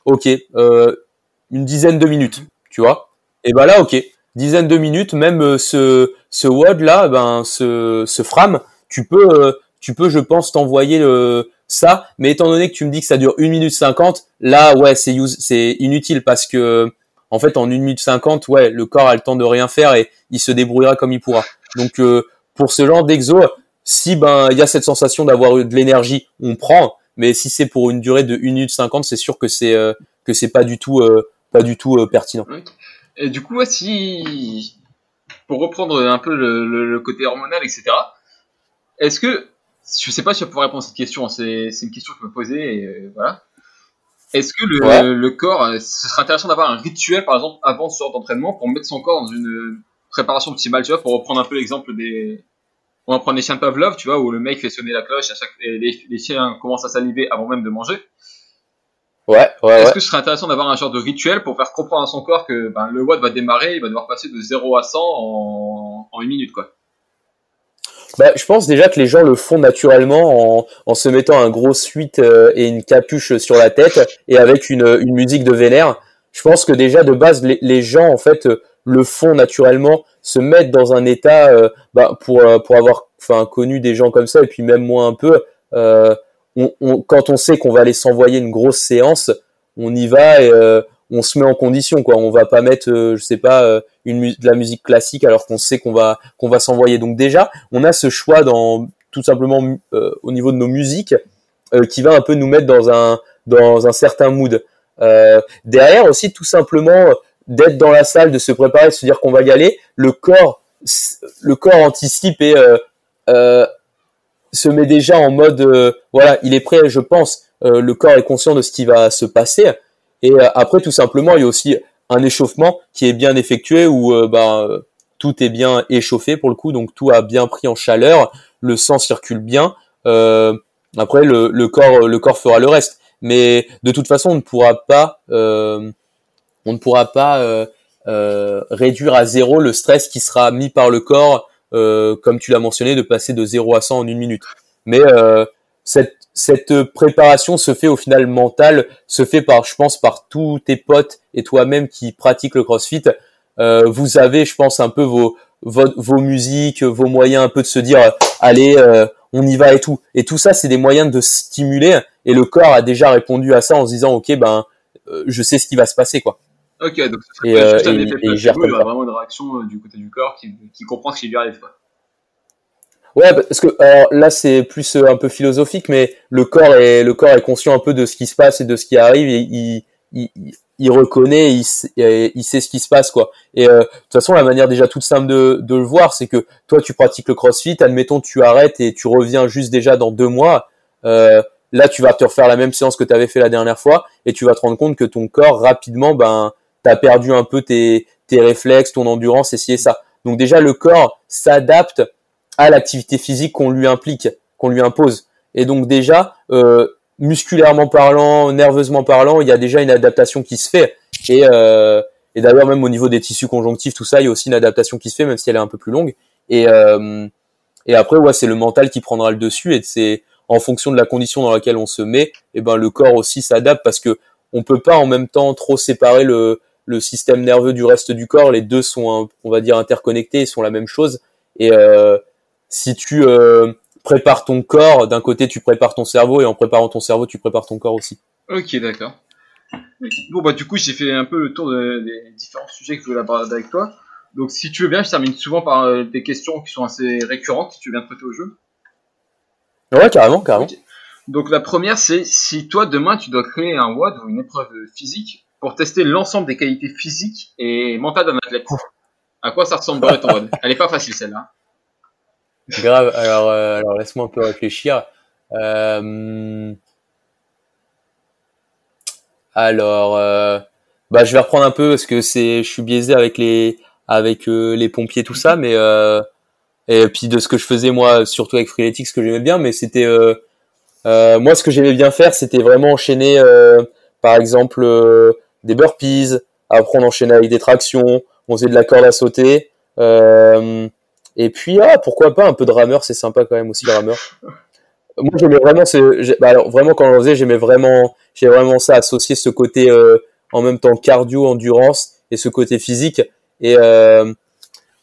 ok, une dizaine de minutes, tu vois. Et bah là, ok, dizaine de minutes, même ce ce WOD là, ben ce ce frame, tu peux tu peux, je pense, t'envoyer le ça, mais étant donné que tu me dis que ça dure 1 minute 50, là, ouais, c'est c'est inutile parce que, en fait, en 1 minute 50, ouais, le corps a le temps de rien faire et il se débrouillera comme il pourra. Donc, euh, pour ce genre d'exo, si ben il y a cette sensation d'avoir de l'énergie, on prend, mais si c'est pour une durée de 1 minute 50, c'est sûr que c'est euh, que c'est pas du tout euh, pas du tout pertinent. Et du coup, si pour reprendre un peu le, le, le côté hormonal, etc. Est-ce que je sais pas si je pourrais répondre à cette question, c'est une question que je me posais, et euh, voilà. Est-ce que le, ouais. le, corps, euh, ce serait intéressant d'avoir un rituel, par exemple, avant ce genre d'entraînement, pour mettre son corps dans une préparation optimale, tu vois, pour reprendre un peu l'exemple des... On va prendre les chiens de Pavlov, tu vois, où le mec fait sonner la cloche, à chaque... et les, les chiens commencent à saliver avant même de manger. Ouais, ouais. Est-ce ouais. que ce serait intéressant d'avoir un genre de rituel pour faire comprendre à son corps que ben, le watt va démarrer, il va devoir passer de 0 à 100 en, en une minute, quoi? Bah, je pense déjà que les gens le font naturellement en, en se mettant un gros suite euh, et une capuche sur la tête et avec une, une musique de vénère. Je pense que déjà de base les, les gens en fait le font naturellement, se mettent dans un état euh, bah, pour euh, pour avoir enfin connu des gens comme ça et puis même moi un peu. Euh, on, on, quand on sait qu'on va aller s'envoyer une grosse séance, on y va et on se met en condition quoi. On va pas mettre je sais pas une de la musique classique alors qu'on sait qu'on va qu'on va s'envoyer. Donc déjà, on a ce choix dans tout simplement euh, au niveau de nos musiques euh, qui va un peu nous mettre dans un dans un certain mood. Euh, derrière aussi tout simplement d'être dans la salle, de se préparer, de se dire qu'on va y aller. Le corps le corps anticipe et se met déjà en mode voilà, il est prêt, je pense. le corps est conscient de ce qui va se passer. Et après tout simplement, il y a aussi un échauffement qui est bien effectué où euh, bah, tout est bien échauffé pour le coup, donc tout a bien pris en chaleur, le sang circule bien. Euh, après, le, le, corps, le corps fera le reste. Mais de toute façon, on ne pourra pas, euh, on ne pourra pas euh, euh, réduire à zéro le stress qui sera mis par le corps, euh, comme tu l'as mentionné, de passer de 0 à 100 en une minute. Mais cette, cette préparation se fait au final mentale, se fait par, je pense, par tous tes potes et toi-même qui pratiquent le CrossFit. Euh, vous avez, je pense, un peu vos, vos, vos musiques, vos moyens un peu de se dire, allez, euh, on y va et tout. Et tout ça, c'est des moyens de stimuler. Et le corps a déjà répondu à ça en se disant, ok, ben, euh, je sais ce qui va se passer, quoi. Ok, donc c'est juste un effet placebo, il y aura vraiment une réaction du côté du corps qui, qui comprend ce qui lui arrive, quoi. Ouais, parce que alors là c'est plus un peu philosophique, mais le corps est le corps est conscient un peu de ce qui se passe et de ce qui arrive. Et il, il, il reconnaît, il, il sait ce qui se passe quoi. Et euh, de toute façon, la manière déjà toute simple de, de le voir, c'est que toi tu pratiques le CrossFit, admettons tu arrêtes et tu reviens juste déjà dans deux mois. Euh, là, tu vas te refaire la même séance que tu avais fait la dernière fois et tu vas te rendre compte que ton corps rapidement, ben, t'as perdu un peu tes tes réflexes, ton endurance, essayer ça. Donc déjà, le corps s'adapte à l'activité physique qu'on lui implique, qu'on lui impose. Et donc déjà, euh, musculairement parlant, nerveusement parlant, il y a déjà une adaptation qui se fait. Et, euh, et d'ailleurs, même au niveau des tissus conjonctifs, tout ça, il y a aussi une adaptation qui se fait, même si elle est un peu plus longue. Et, euh, et après, ouais, c'est le mental qui prendra le dessus. Et c'est en fonction de la condition dans laquelle on se met, et ben le corps aussi s'adapte parce que on peut pas en même temps trop séparer le, le système nerveux du reste du corps. Les deux sont, on va dire, interconnectés, sont la même chose. Et euh, si tu euh, prépares ton corps, d'un côté tu prépares ton cerveau, et en préparant ton cerveau, tu prépares ton corps aussi. Ok, d'accord. Bon, bah, du coup, j'ai fait un peu le tour des différents sujets que je voulais aborder avec toi. Donc, si tu veux bien, je termine souvent par euh, des questions qui sont assez récurrentes, si tu veux bien prêter au jeu. Ouais, carrément, carrément. Donc, la première, c'est si toi, demain, tu dois créer un WOD ou une épreuve physique pour tester l'ensemble des qualités physiques et mentales d'un athlète. À quoi ça ressemblerait ton WOD Elle est pas facile, celle-là. Grave, alors, euh, laisse-moi un peu réfléchir. Euh... Alors, euh, bah, je vais reprendre un peu parce que je suis biaisé avec les, avec les pompiers tout ça, mais et puis de ce que je faisais moi, surtout avec Freeletics, ce que j'aimais bien, mais c'était moi ce que j'aimais bien faire, c'était vraiment enchaîner, par exemple des burpees, après on enchaînait avec des tractions, on faisait de la corde à sauter. et puis ah pourquoi pas un peu de rameur, c'est sympa quand même aussi le rameur moi j'aimais vraiment ce bah, alors vraiment quand on faisait j'aimais vraiment j'ai vraiment ça associé ce côté euh, en même temps cardio endurance et ce côté physique et euh,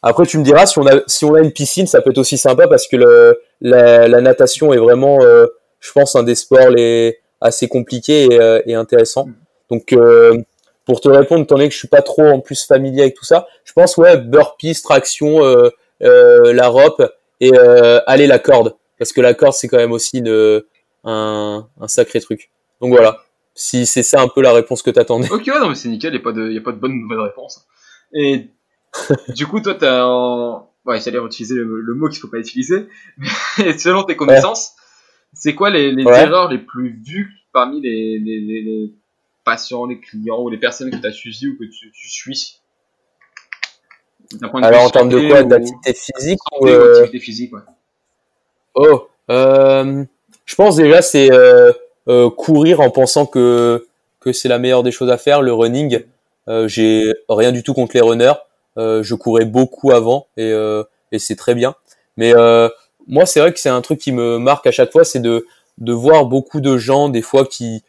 après tu me diras si on a si on a une piscine ça peut être aussi sympa parce que le, la, la natation est vraiment euh, je pense un des sports les assez compliqués et, euh, et intéressants donc euh, pour te répondre étant donné que je suis pas trop en plus familier avec tout ça je pense ouais burpees traction la rope et aller la corde parce que la corde c'est quand même aussi une, un, un sacré truc. Donc voilà, si c'est ça un peu la réponse que t'attendais. Ok, ouais, non, mais c'est nickel, il n'y a, pas de, y a pas de bonne ou mauvaise réponse. Et du coup, toi, t'as un... Ouais, j'allais utiliser le, le, mot qu'il faut pas utiliser, mais selon tes connaissances, ouais. c'est quoi les, les ouais. erreurs les plus vues parmi les, les, les, les, patients, les clients ou les personnes que tu as suivies ou que tu, tu suis Alors en termes de quoi? D'activité physique ou euh... physique, ouais. Oh, euh, je pense déjà c'est euh, euh, courir en pensant que que c'est la meilleure des choses à faire, le running. Euh, j'ai rien du tout contre les runners. Euh, je courais beaucoup avant et, euh, et c'est très bien. Mais moi, c'est vrai que c'est un truc qui me marque à chaque fois, c'est de de voir beaucoup de gens des fois qui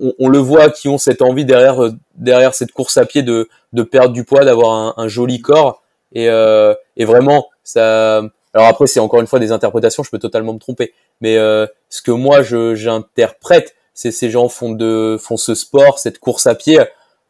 on, on, le voit qui ont cette envie derrière derrière cette course à pied de de perdre du poids, d'avoir un, un, joli corps et et vraiment ça alors après, c'est encore une fois des interprétations, je peux totalement me tromper. Mais euh, ce que moi j'interprète, c'est ces gens font de font ce sport, cette course à pied,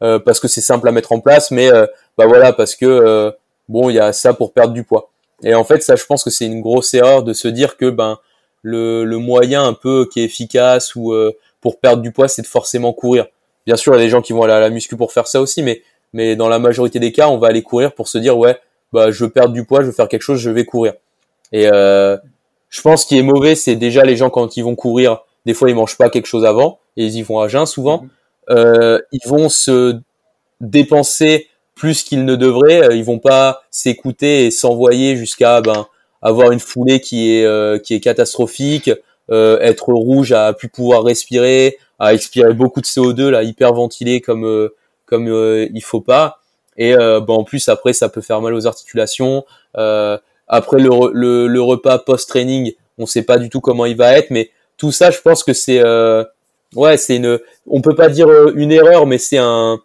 euh, parce que c'est simple à mettre en place, mais euh, bah voilà, parce que euh, bon, il y a ça pour perdre du poids. Et en fait, ça, je pense que c'est une grosse erreur de se dire que ben le, le moyen un peu qui est efficace ou euh, pour perdre du poids, c'est de forcément courir. Bien sûr, il y a des gens qui vont aller à la muscu pour faire ça aussi, mais mais dans la majorité des cas, on va aller courir pour se dire ouais, bah je veux perdre du poids, je veux faire quelque chose, je vais courir. Et euh, je pense qu'il est mauvais, c'est déjà les gens quand ils vont courir, des fois ils mangent pas quelque chose avant et ils y vont à jeun souvent. Mhm. Euh, ils vont se dépenser plus qu'ils ne devraient. Ils vont pas s'écouter et s'envoyer jusqu'à ben avoir une foulée qui est euh, qui est catastrophique, euh, être rouge à plus pouvoir respirer, à expirer beaucoup de CO2 là, hyperventilé comme euh, comme euh, il faut pas. Et ben en plus après ça peut faire mal aux articulations. Euh, après le, le, le repas post-training, on sait pas du tout comment il va être, mais tout ça, je pense que c'est euh, ouais, c'est une, on peut pas dire euh, une erreur, mais c'est un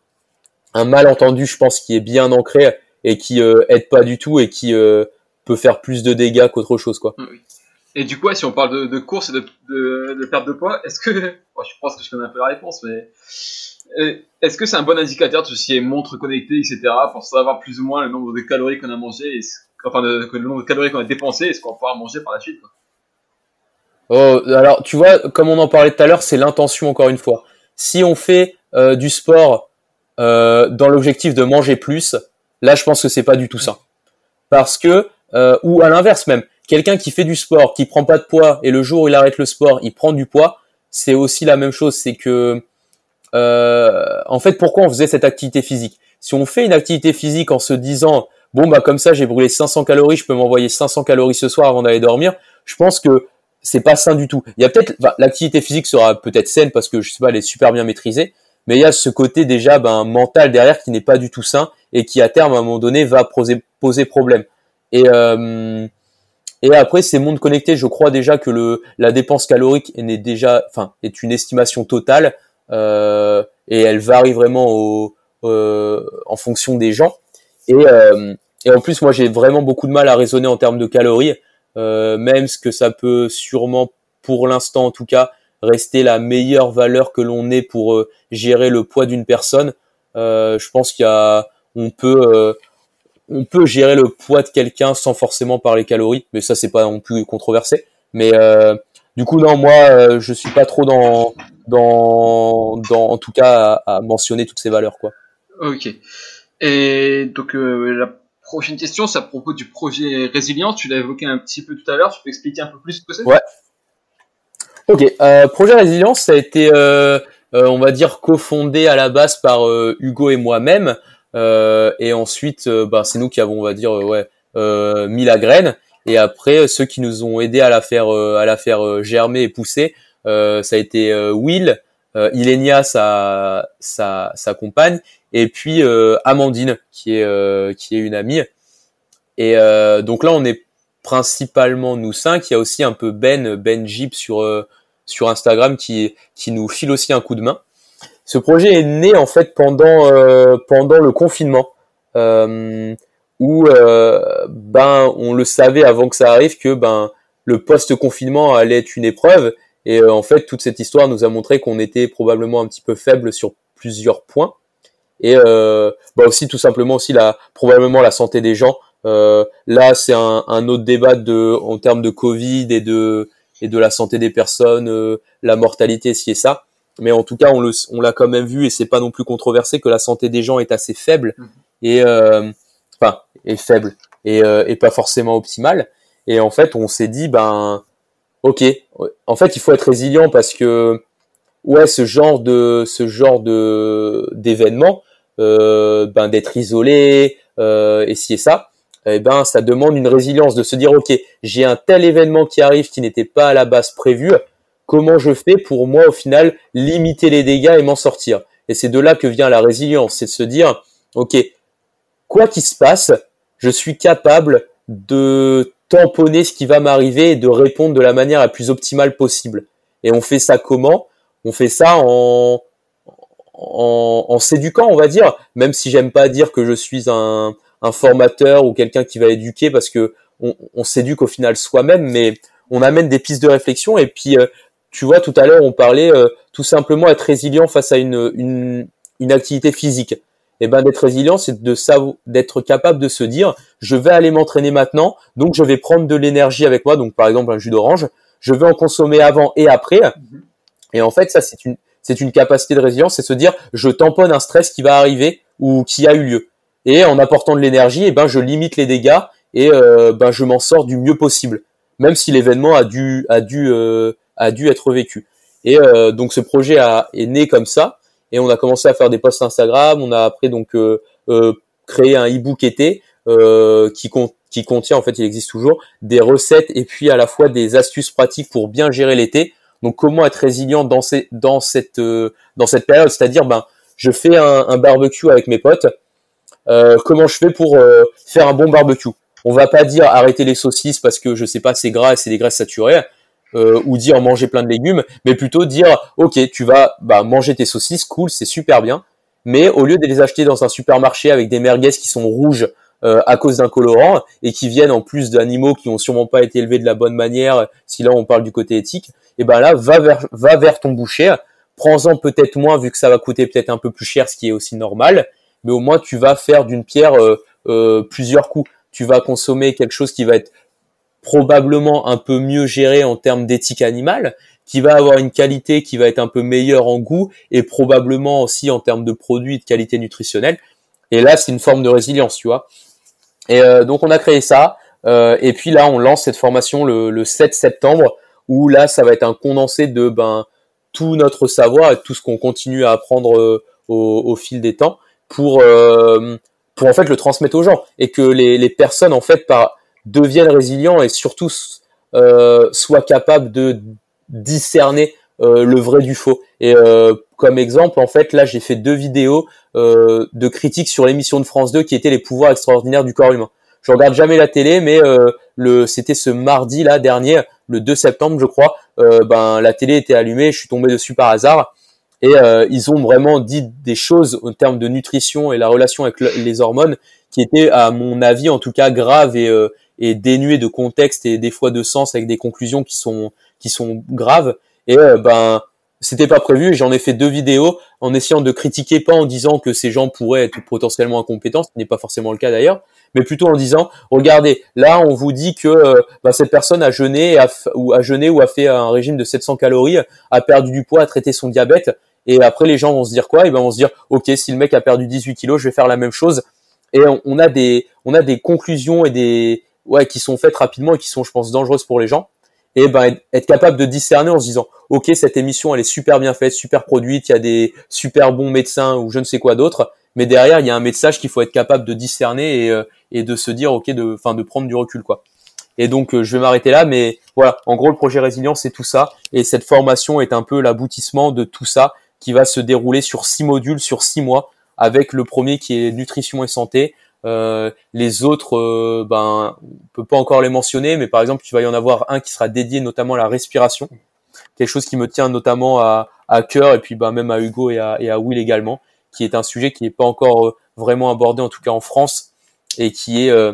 un malentendu, je pense, qui est bien ancré et qui euh, aide pas du tout et qui euh, peut faire plus de dégâts qu'autre chose, quoi. Oui. Et du coup, si on parle de, de course et de, de, de, perte de poids, est-ce que, je pense que je connais un peu la réponse, mais euh, est-ce que c'est un bon indicateur de tout ce qui est montre connectée, etc., pour savoir plus ou moins le nombre de calories qu'on a mangé et enfin de, que le nombre de calories qu'on a dépensé et ce qu'on pouvoir manger par la suite. Oh, alors tu vois, comme on en parlait tout à l'heure, c'est l'intention encore une fois. Si on fait euh, du sport euh, dans l'objectif de manger plus, là je pense que c'est pas du tout ça. Parce que euh, ou à l'inverse même, quelqu'un qui fait du sport, qui prend pas de poids et le jour où il arrête le sport, il prend du poids, c'est aussi la même chose. C'est que euh, en fait, pourquoi on faisait cette activité physique? Si on fait une activité physique en se disant bon bah comme ça j'ai brûlé 500 calories, je peux m'envoyer 500 calories ce soir avant d'aller dormir, je pense que c'est pas sain du tout. Il y a peut-être l'activité physique sera peut-être saine parce que je sais pas elle est super bien maîtrisée, mais il y a ce côté déjà ben, mental derrière qui n'est pas du tout sain et qui à terme à un moment donné va poser, poser problème. Et euh, et après ces mondes connectés, je crois déjà que le la dépense calorique est déjà, enfin est une estimation totale euh, et elle varie vraiment au, euh, en fonction des gens. Et euh, et en plus moi j'ai vraiment beaucoup de mal à raisonner en termes de calories, euh, même ce que ça peut sûrement pour l'instant en tout cas rester la meilleure valeur que l'on ait pour euh, gérer le poids d'une personne. Euh, je pense qu'il y a, on peut, on peut gérer le poids de quelqu'un sans forcément parler calories, mais ça c'est pas non plus controversé. Mais du coup non, moi je suis pas trop dans, dans, dans en tout cas à, mentionner toutes ces valeurs quoi. Ok. Et donc la prochaine question, c'est à propos du projet Résilience. Tu l'as évoqué un petit peu tout à l'heure. Tu peux expliquer un peu plus ce que c'est? Ouais. Ok, euh, projet résilience, ça a été, euh, euh, on va dire, cofondé à la base par Hugo et moi-même, et ensuite, bah, c'est nous qui avons, on va dire, ouais, mis la graine. Et après, ceux qui nous ont aidés à la faire, à la faire germer et pousser, ça a été Will, Ilenia, sa, sa, sa compagne, et puis Amandine, qui est, qui est une amie. Et donc là, on est principalement nous cinq. Il y a aussi un peu Ben, Ben Jeep sur euh, sur Instagram qui qui nous file aussi un coup de main. Ce projet est né en fait pendant euh, pendant le confinement euh, où ben on le savait avant que ça arrive que ben le post confinement allait être une épreuve. Et en fait toute cette histoire nous a montré qu'on était probablement un petit peu faible sur plusieurs points. Et euh, bah aussi tout simplement aussi la probablement la santé des gens. Euh, là, c'est un, un, autre débat de, en termes de Covid et de, et de la santé des personnes, euh, la mortalité, ci et ça. Mais en tout cas, on, le, on l'a quand même vu et c'est pas non plus controversé que la santé des gens est assez faible mhm. et euh, enfin est faible et, et pas forcément optimale. Et en fait, on s'est dit ben ok, en fait, il faut être résilient parce que ouais, ce genre de ce genre de d'événement, euh, ben d'être isolé euh, et ci et ça, eh ben ça demande une résilience de se dire ok j'ai un tel événement qui arrive qui n'était pas à la base prévu comment je fais pour moi au final limiter les dégâts et m'en sortir. Et c'est de là que vient la résilience c'est de se dire ok quoi qu'il se passe je suis capable de tamponner ce qui va m'arriver et de répondre de la manière la plus optimale possible. Et on fait ça comment? On fait ça en en, s'éduquant on va dire. Même si j'aime pas dire que je suis un un formateur ou quelqu'un qui va éduquer parce que on, on s'éduque au final soi-même, mais on amène des pistes de réflexion et puis euh, tu vois tout à l'heure on parlait euh, tout simplement être résilient face à une, une, une activité physique. Et eh ben d'être résilient, c'est de d'être capable de se dire je vais aller m'entraîner maintenant, donc je vais prendre de l'énergie avec moi, donc par exemple un jus d'orange, je vais en consommer avant et après. Et en fait, ça c'est une c'est une capacité de résilience, c'est se dire je tamponne un stress qui va arriver ou qui a eu lieu et en apportant de l'énergie, et eh ben je limite les dégâts et euh, ben je m'en sors du mieux possible, même si l'événement a dû a dû euh, a dû être vécu. Et euh, donc ce projet a, est né comme ça, et on a commencé à faire des posts Instagram. On a après donc créé un e-book été qui qui contient en fait, il existe toujours des recettes et puis à la fois des astuces pratiques pour bien gérer l'été. Donc comment être résilient dans, ces, dans cette dans cette période, c'est-à-dire ben je fais un, barbecue avec mes potes euh, comment je fais pour euh, faire un bon barbecue? On va pas dire arrêter les saucisses parce que je sais pas c'est gras et c'est des graisses saturées. Euh, ou dire manger plein de légumes, mais plutôt dire ok tu vas bah, manger tes saucisses, cool, c'est super bien, mais au lieu de les acheter dans un supermarché avec des merguez qui sont rouges à cause d'un colorant et qui viennent en plus d'animaux qui ont sûrement pas été élevés de la bonne manière, si là on parle du côté éthique, et ben là va vers va vers ton boucher, prends-en peut-être moins vu que ça va coûter peut-être un peu plus cher, ce qui est aussi normal, mais au moins tu vas faire d'une pierre euh, euh, plusieurs coups. Tu vas consommer quelque chose qui va être probablement un peu mieux géré en termes d'éthique animale, qui va avoir une qualité qui va être un peu meilleure en goût et probablement aussi en termes de produits de qualité nutritionnelle. Et là, c'est une forme de résilience, tu vois. Et euh, donc on a créé ça. et puis là, on lance cette formation le, le, 7 septembre, où là, ça va être un condensé de ben tout notre savoir et tout ce qu'on continue à apprendre au, au, fil des temps pour euh, pour en fait le transmettre aux gens et que les, les personnes en fait par deviennent résilients et surtout euh, soient capables de discerner euh, le vrai du faux. Et euh, comme exemple, en fait, là, j'ai fait deux vidéos euh, de critiques sur l'émission de France 2 qui était les pouvoirs extraordinaires du corps humain. Je regarde jamais la télé, mais le c'était ce mardi là dernier, le 2 septembre, je crois. ben la télé était allumée, je suis tombé dessus par hasard. Et ils ont vraiment dit des choses en termes de nutrition et la relation avec les hormones qui étaient, à mon avis, en tout cas, graves et, et dénuées de contexte et des fois de sens avec des conclusions qui sont qui sont graves. Et euh, ben c'était pas prévu. J'en ai fait deux vidéos en essayant de critiquer pas en disant que ces gens pourraient être potentiellement incompétents, ce n'est pas forcément le cas d'ailleurs, mais plutôt en disant regardez, là on vous dit que euh, ben, cette personne a jeûné ou a jeûné ou a fait un régime de 700 calories, a perdu du poids, a traité son diabète. Et après les gens vont se dire quoi? Et ben vont se dire OK, si le mec a perdu 18 kilos, je vais faire la même chose. Et on, a des on a des conclusions et des ouais qui sont faites rapidement et qui sont je pense dangereuses pour les gens. Et ben être capable de discerner en se disant ok cette émission elle est super bien faite super produite il y a des super bons médecins ou je ne sais quoi d'autre. Mais derrière il y a un message qu'il faut être capable de discerner et, euh, et de se dire ok de enfin de prendre du recul quoi. Et donc euh, je vais m'arrêter là mais voilà. En gros le projet résilience c'est tout ça. Et cette formation est un peu l'aboutissement de tout ça qui va se dérouler sur six modules sur six mois avec le premier qui est nutrition et santé euh, les autres, euh, ben, on peut pas encore les mentionner, mais par exemple, tu vas y en avoir un qui sera dédié notamment à la respiration, quelque chose qui me tient notamment à, à cœur, et puis ben, même à Hugo et à, et à Will également, qui est un sujet qui n'est pas encore euh, vraiment abordé, en tout cas en France, et qui est euh,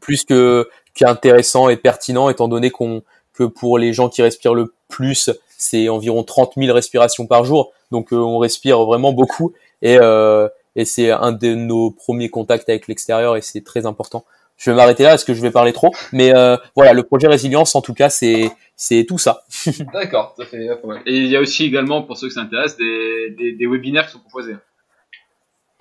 plus que qu'intéressant et pertinent, étant donné qu'on que pour les gens qui respirent le plus, c'est environ 30 000 respirations par jour, donc on respire vraiment beaucoup, et euh, et c'est un de nos premiers contacts avec l'extérieur et c'est très important. Je vais m'arrêter là parce que je vais parler trop, mais euh, voilà, le projet résilience en tout cas c'est c'est tout ça. D'accord, ça fait Et il y a aussi également pour ceux qui s'intéressent des, des, des webinaires qui sont proposés.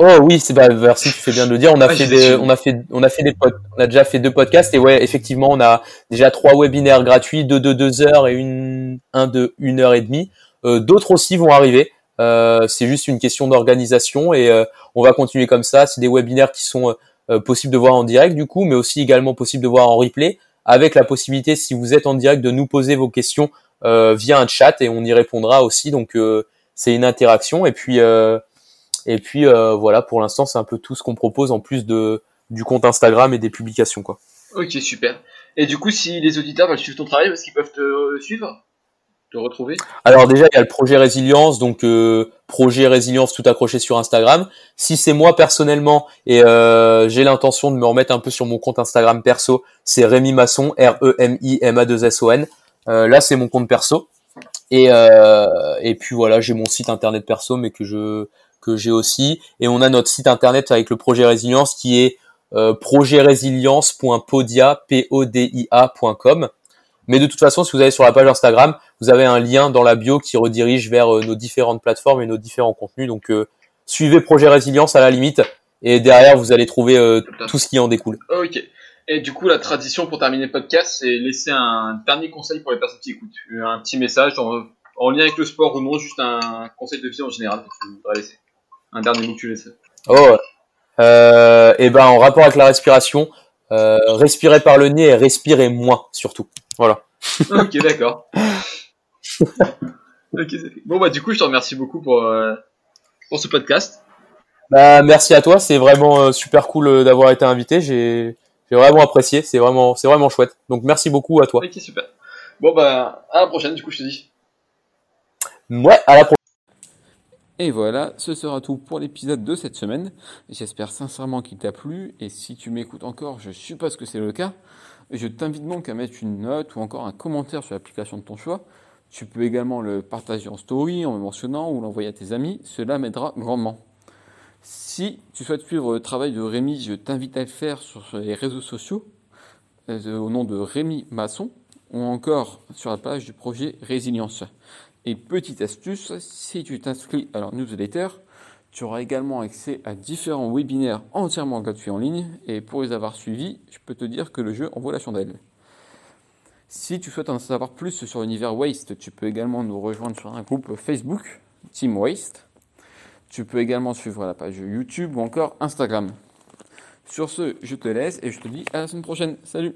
Oh oui, c'est bah, merci, tu fais bien de le dire. On a fait des, on a fait, on a fait des, on a déjà fait deux podcasts et ouais, effectivement, on a déjà trois webinaires gratuits, deux de deux heures et une, un de une heure et demie. Euh, D'autres aussi vont arriver. Euh, c'est juste une question d'organisation et euh, on va continuer comme ça. C'est des webinaires qui sont euh, possibles de voir en direct du coup, mais aussi également possible de voir en replay, avec la possibilité, si vous êtes en direct, de nous poser vos questions via un chat et on y répondra aussi. Donc c'est une interaction et puis et puis voilà. Pour l'instant, c'est un peu tout ce qu'on propose en plus de du compte Instagram et des publications quoi. Ok super. Et du coup, si les auditeurs veulent suivre ton travail, est-ce qu'ils peuvent te suivre? Alors déjà, il y a le projet Résilience, donc euh, projet Résilience tout accroché sur Instagram. Si c'est moi personnellement et euh, j'ai l'intention de me remettre un peu sur mon compte Instagram perso, c'est Rémi Masson, R-E-M-I-M-A-2-S-O-N. Euh, là, c'est mon compte perso. Et, et puis voilà, j'ai mon site internet perso, mais que je que j'ai aussi. Et on a notre site internet avec le projet Résilience qui est euh, projetrésilience.podia.com. Mais de toute façon, si vous allez sur la page Instagram, vous avez un lien dans la bio qui redirige vers euh, nos différentes plateformes et nos différents contenus. Donc, euh, suivez Projet Résilience à la limite, et derrière, vous allez trouver euh, tout ce qui en découle. Ok. Et du coup, la tradition pour terminer le podcast, c'est laisser un dernier conseil pour les personnes qui écoutent. Un petit message en, en lien avec le sport ou non, juste un conseil de vie en général que tu voudrais laisser. Un dernier mot que tu laisses. Oh, euh, et ben en rapport avec la respiration, euh, respirez par le nez et respirez moins surtout. Voilà. ok, d'accord. Bon, bah, du coup, je te remercie beaucoup pour, euh, pour ce podcast. Bah, merci à toi. C'est vraiment euh, super cool euh, d'avoir été invité. J'ai, j'ai vraiment apprécié. C'est vraiment, c'est vraiment chouette. Donc, merci beaucoup à toi. Ok, super. Bon, bah, à la prochaine, du coup, je te dis. Ouais, à la prochaine. Et voilà, ce sera tout pour l'épisode de cette semaine. J'espère sincèrement qu'il t'a plu. Et si tu m'écoutes encore, je suppose que c'est le cas. Je t'invite donc à mettre une note ou encore un commentaire sur l'application de ton choix. Tu peux également le partager en story en me mentionnant ou l'envoyer à tes amis. Cela m'aidera grandement. Si tu souhaites suivre le travail de Rémi, je t'invite à le faire sur les réseaux sociaux euh, au nom de Rémi Masson ou encore sur la page du projet Résilience. Et petite astuce, si tu t'inscris à leur newsletter, tu auras également accès à différents webinaires entièrement gratuits en ligne et pour les avoir suivis, je peux te dire que le jeu en vaut la chandelle. Si tu souhaites en savoir plus sur l'univers Waste, tu peux également nous rejoindre sur un groupe Facebook, Team Waste. Tu peux également suivre la page YouTube ou encore Instagram. Sur ce, je te laisse et je te dis à la semaine prochaine. Salut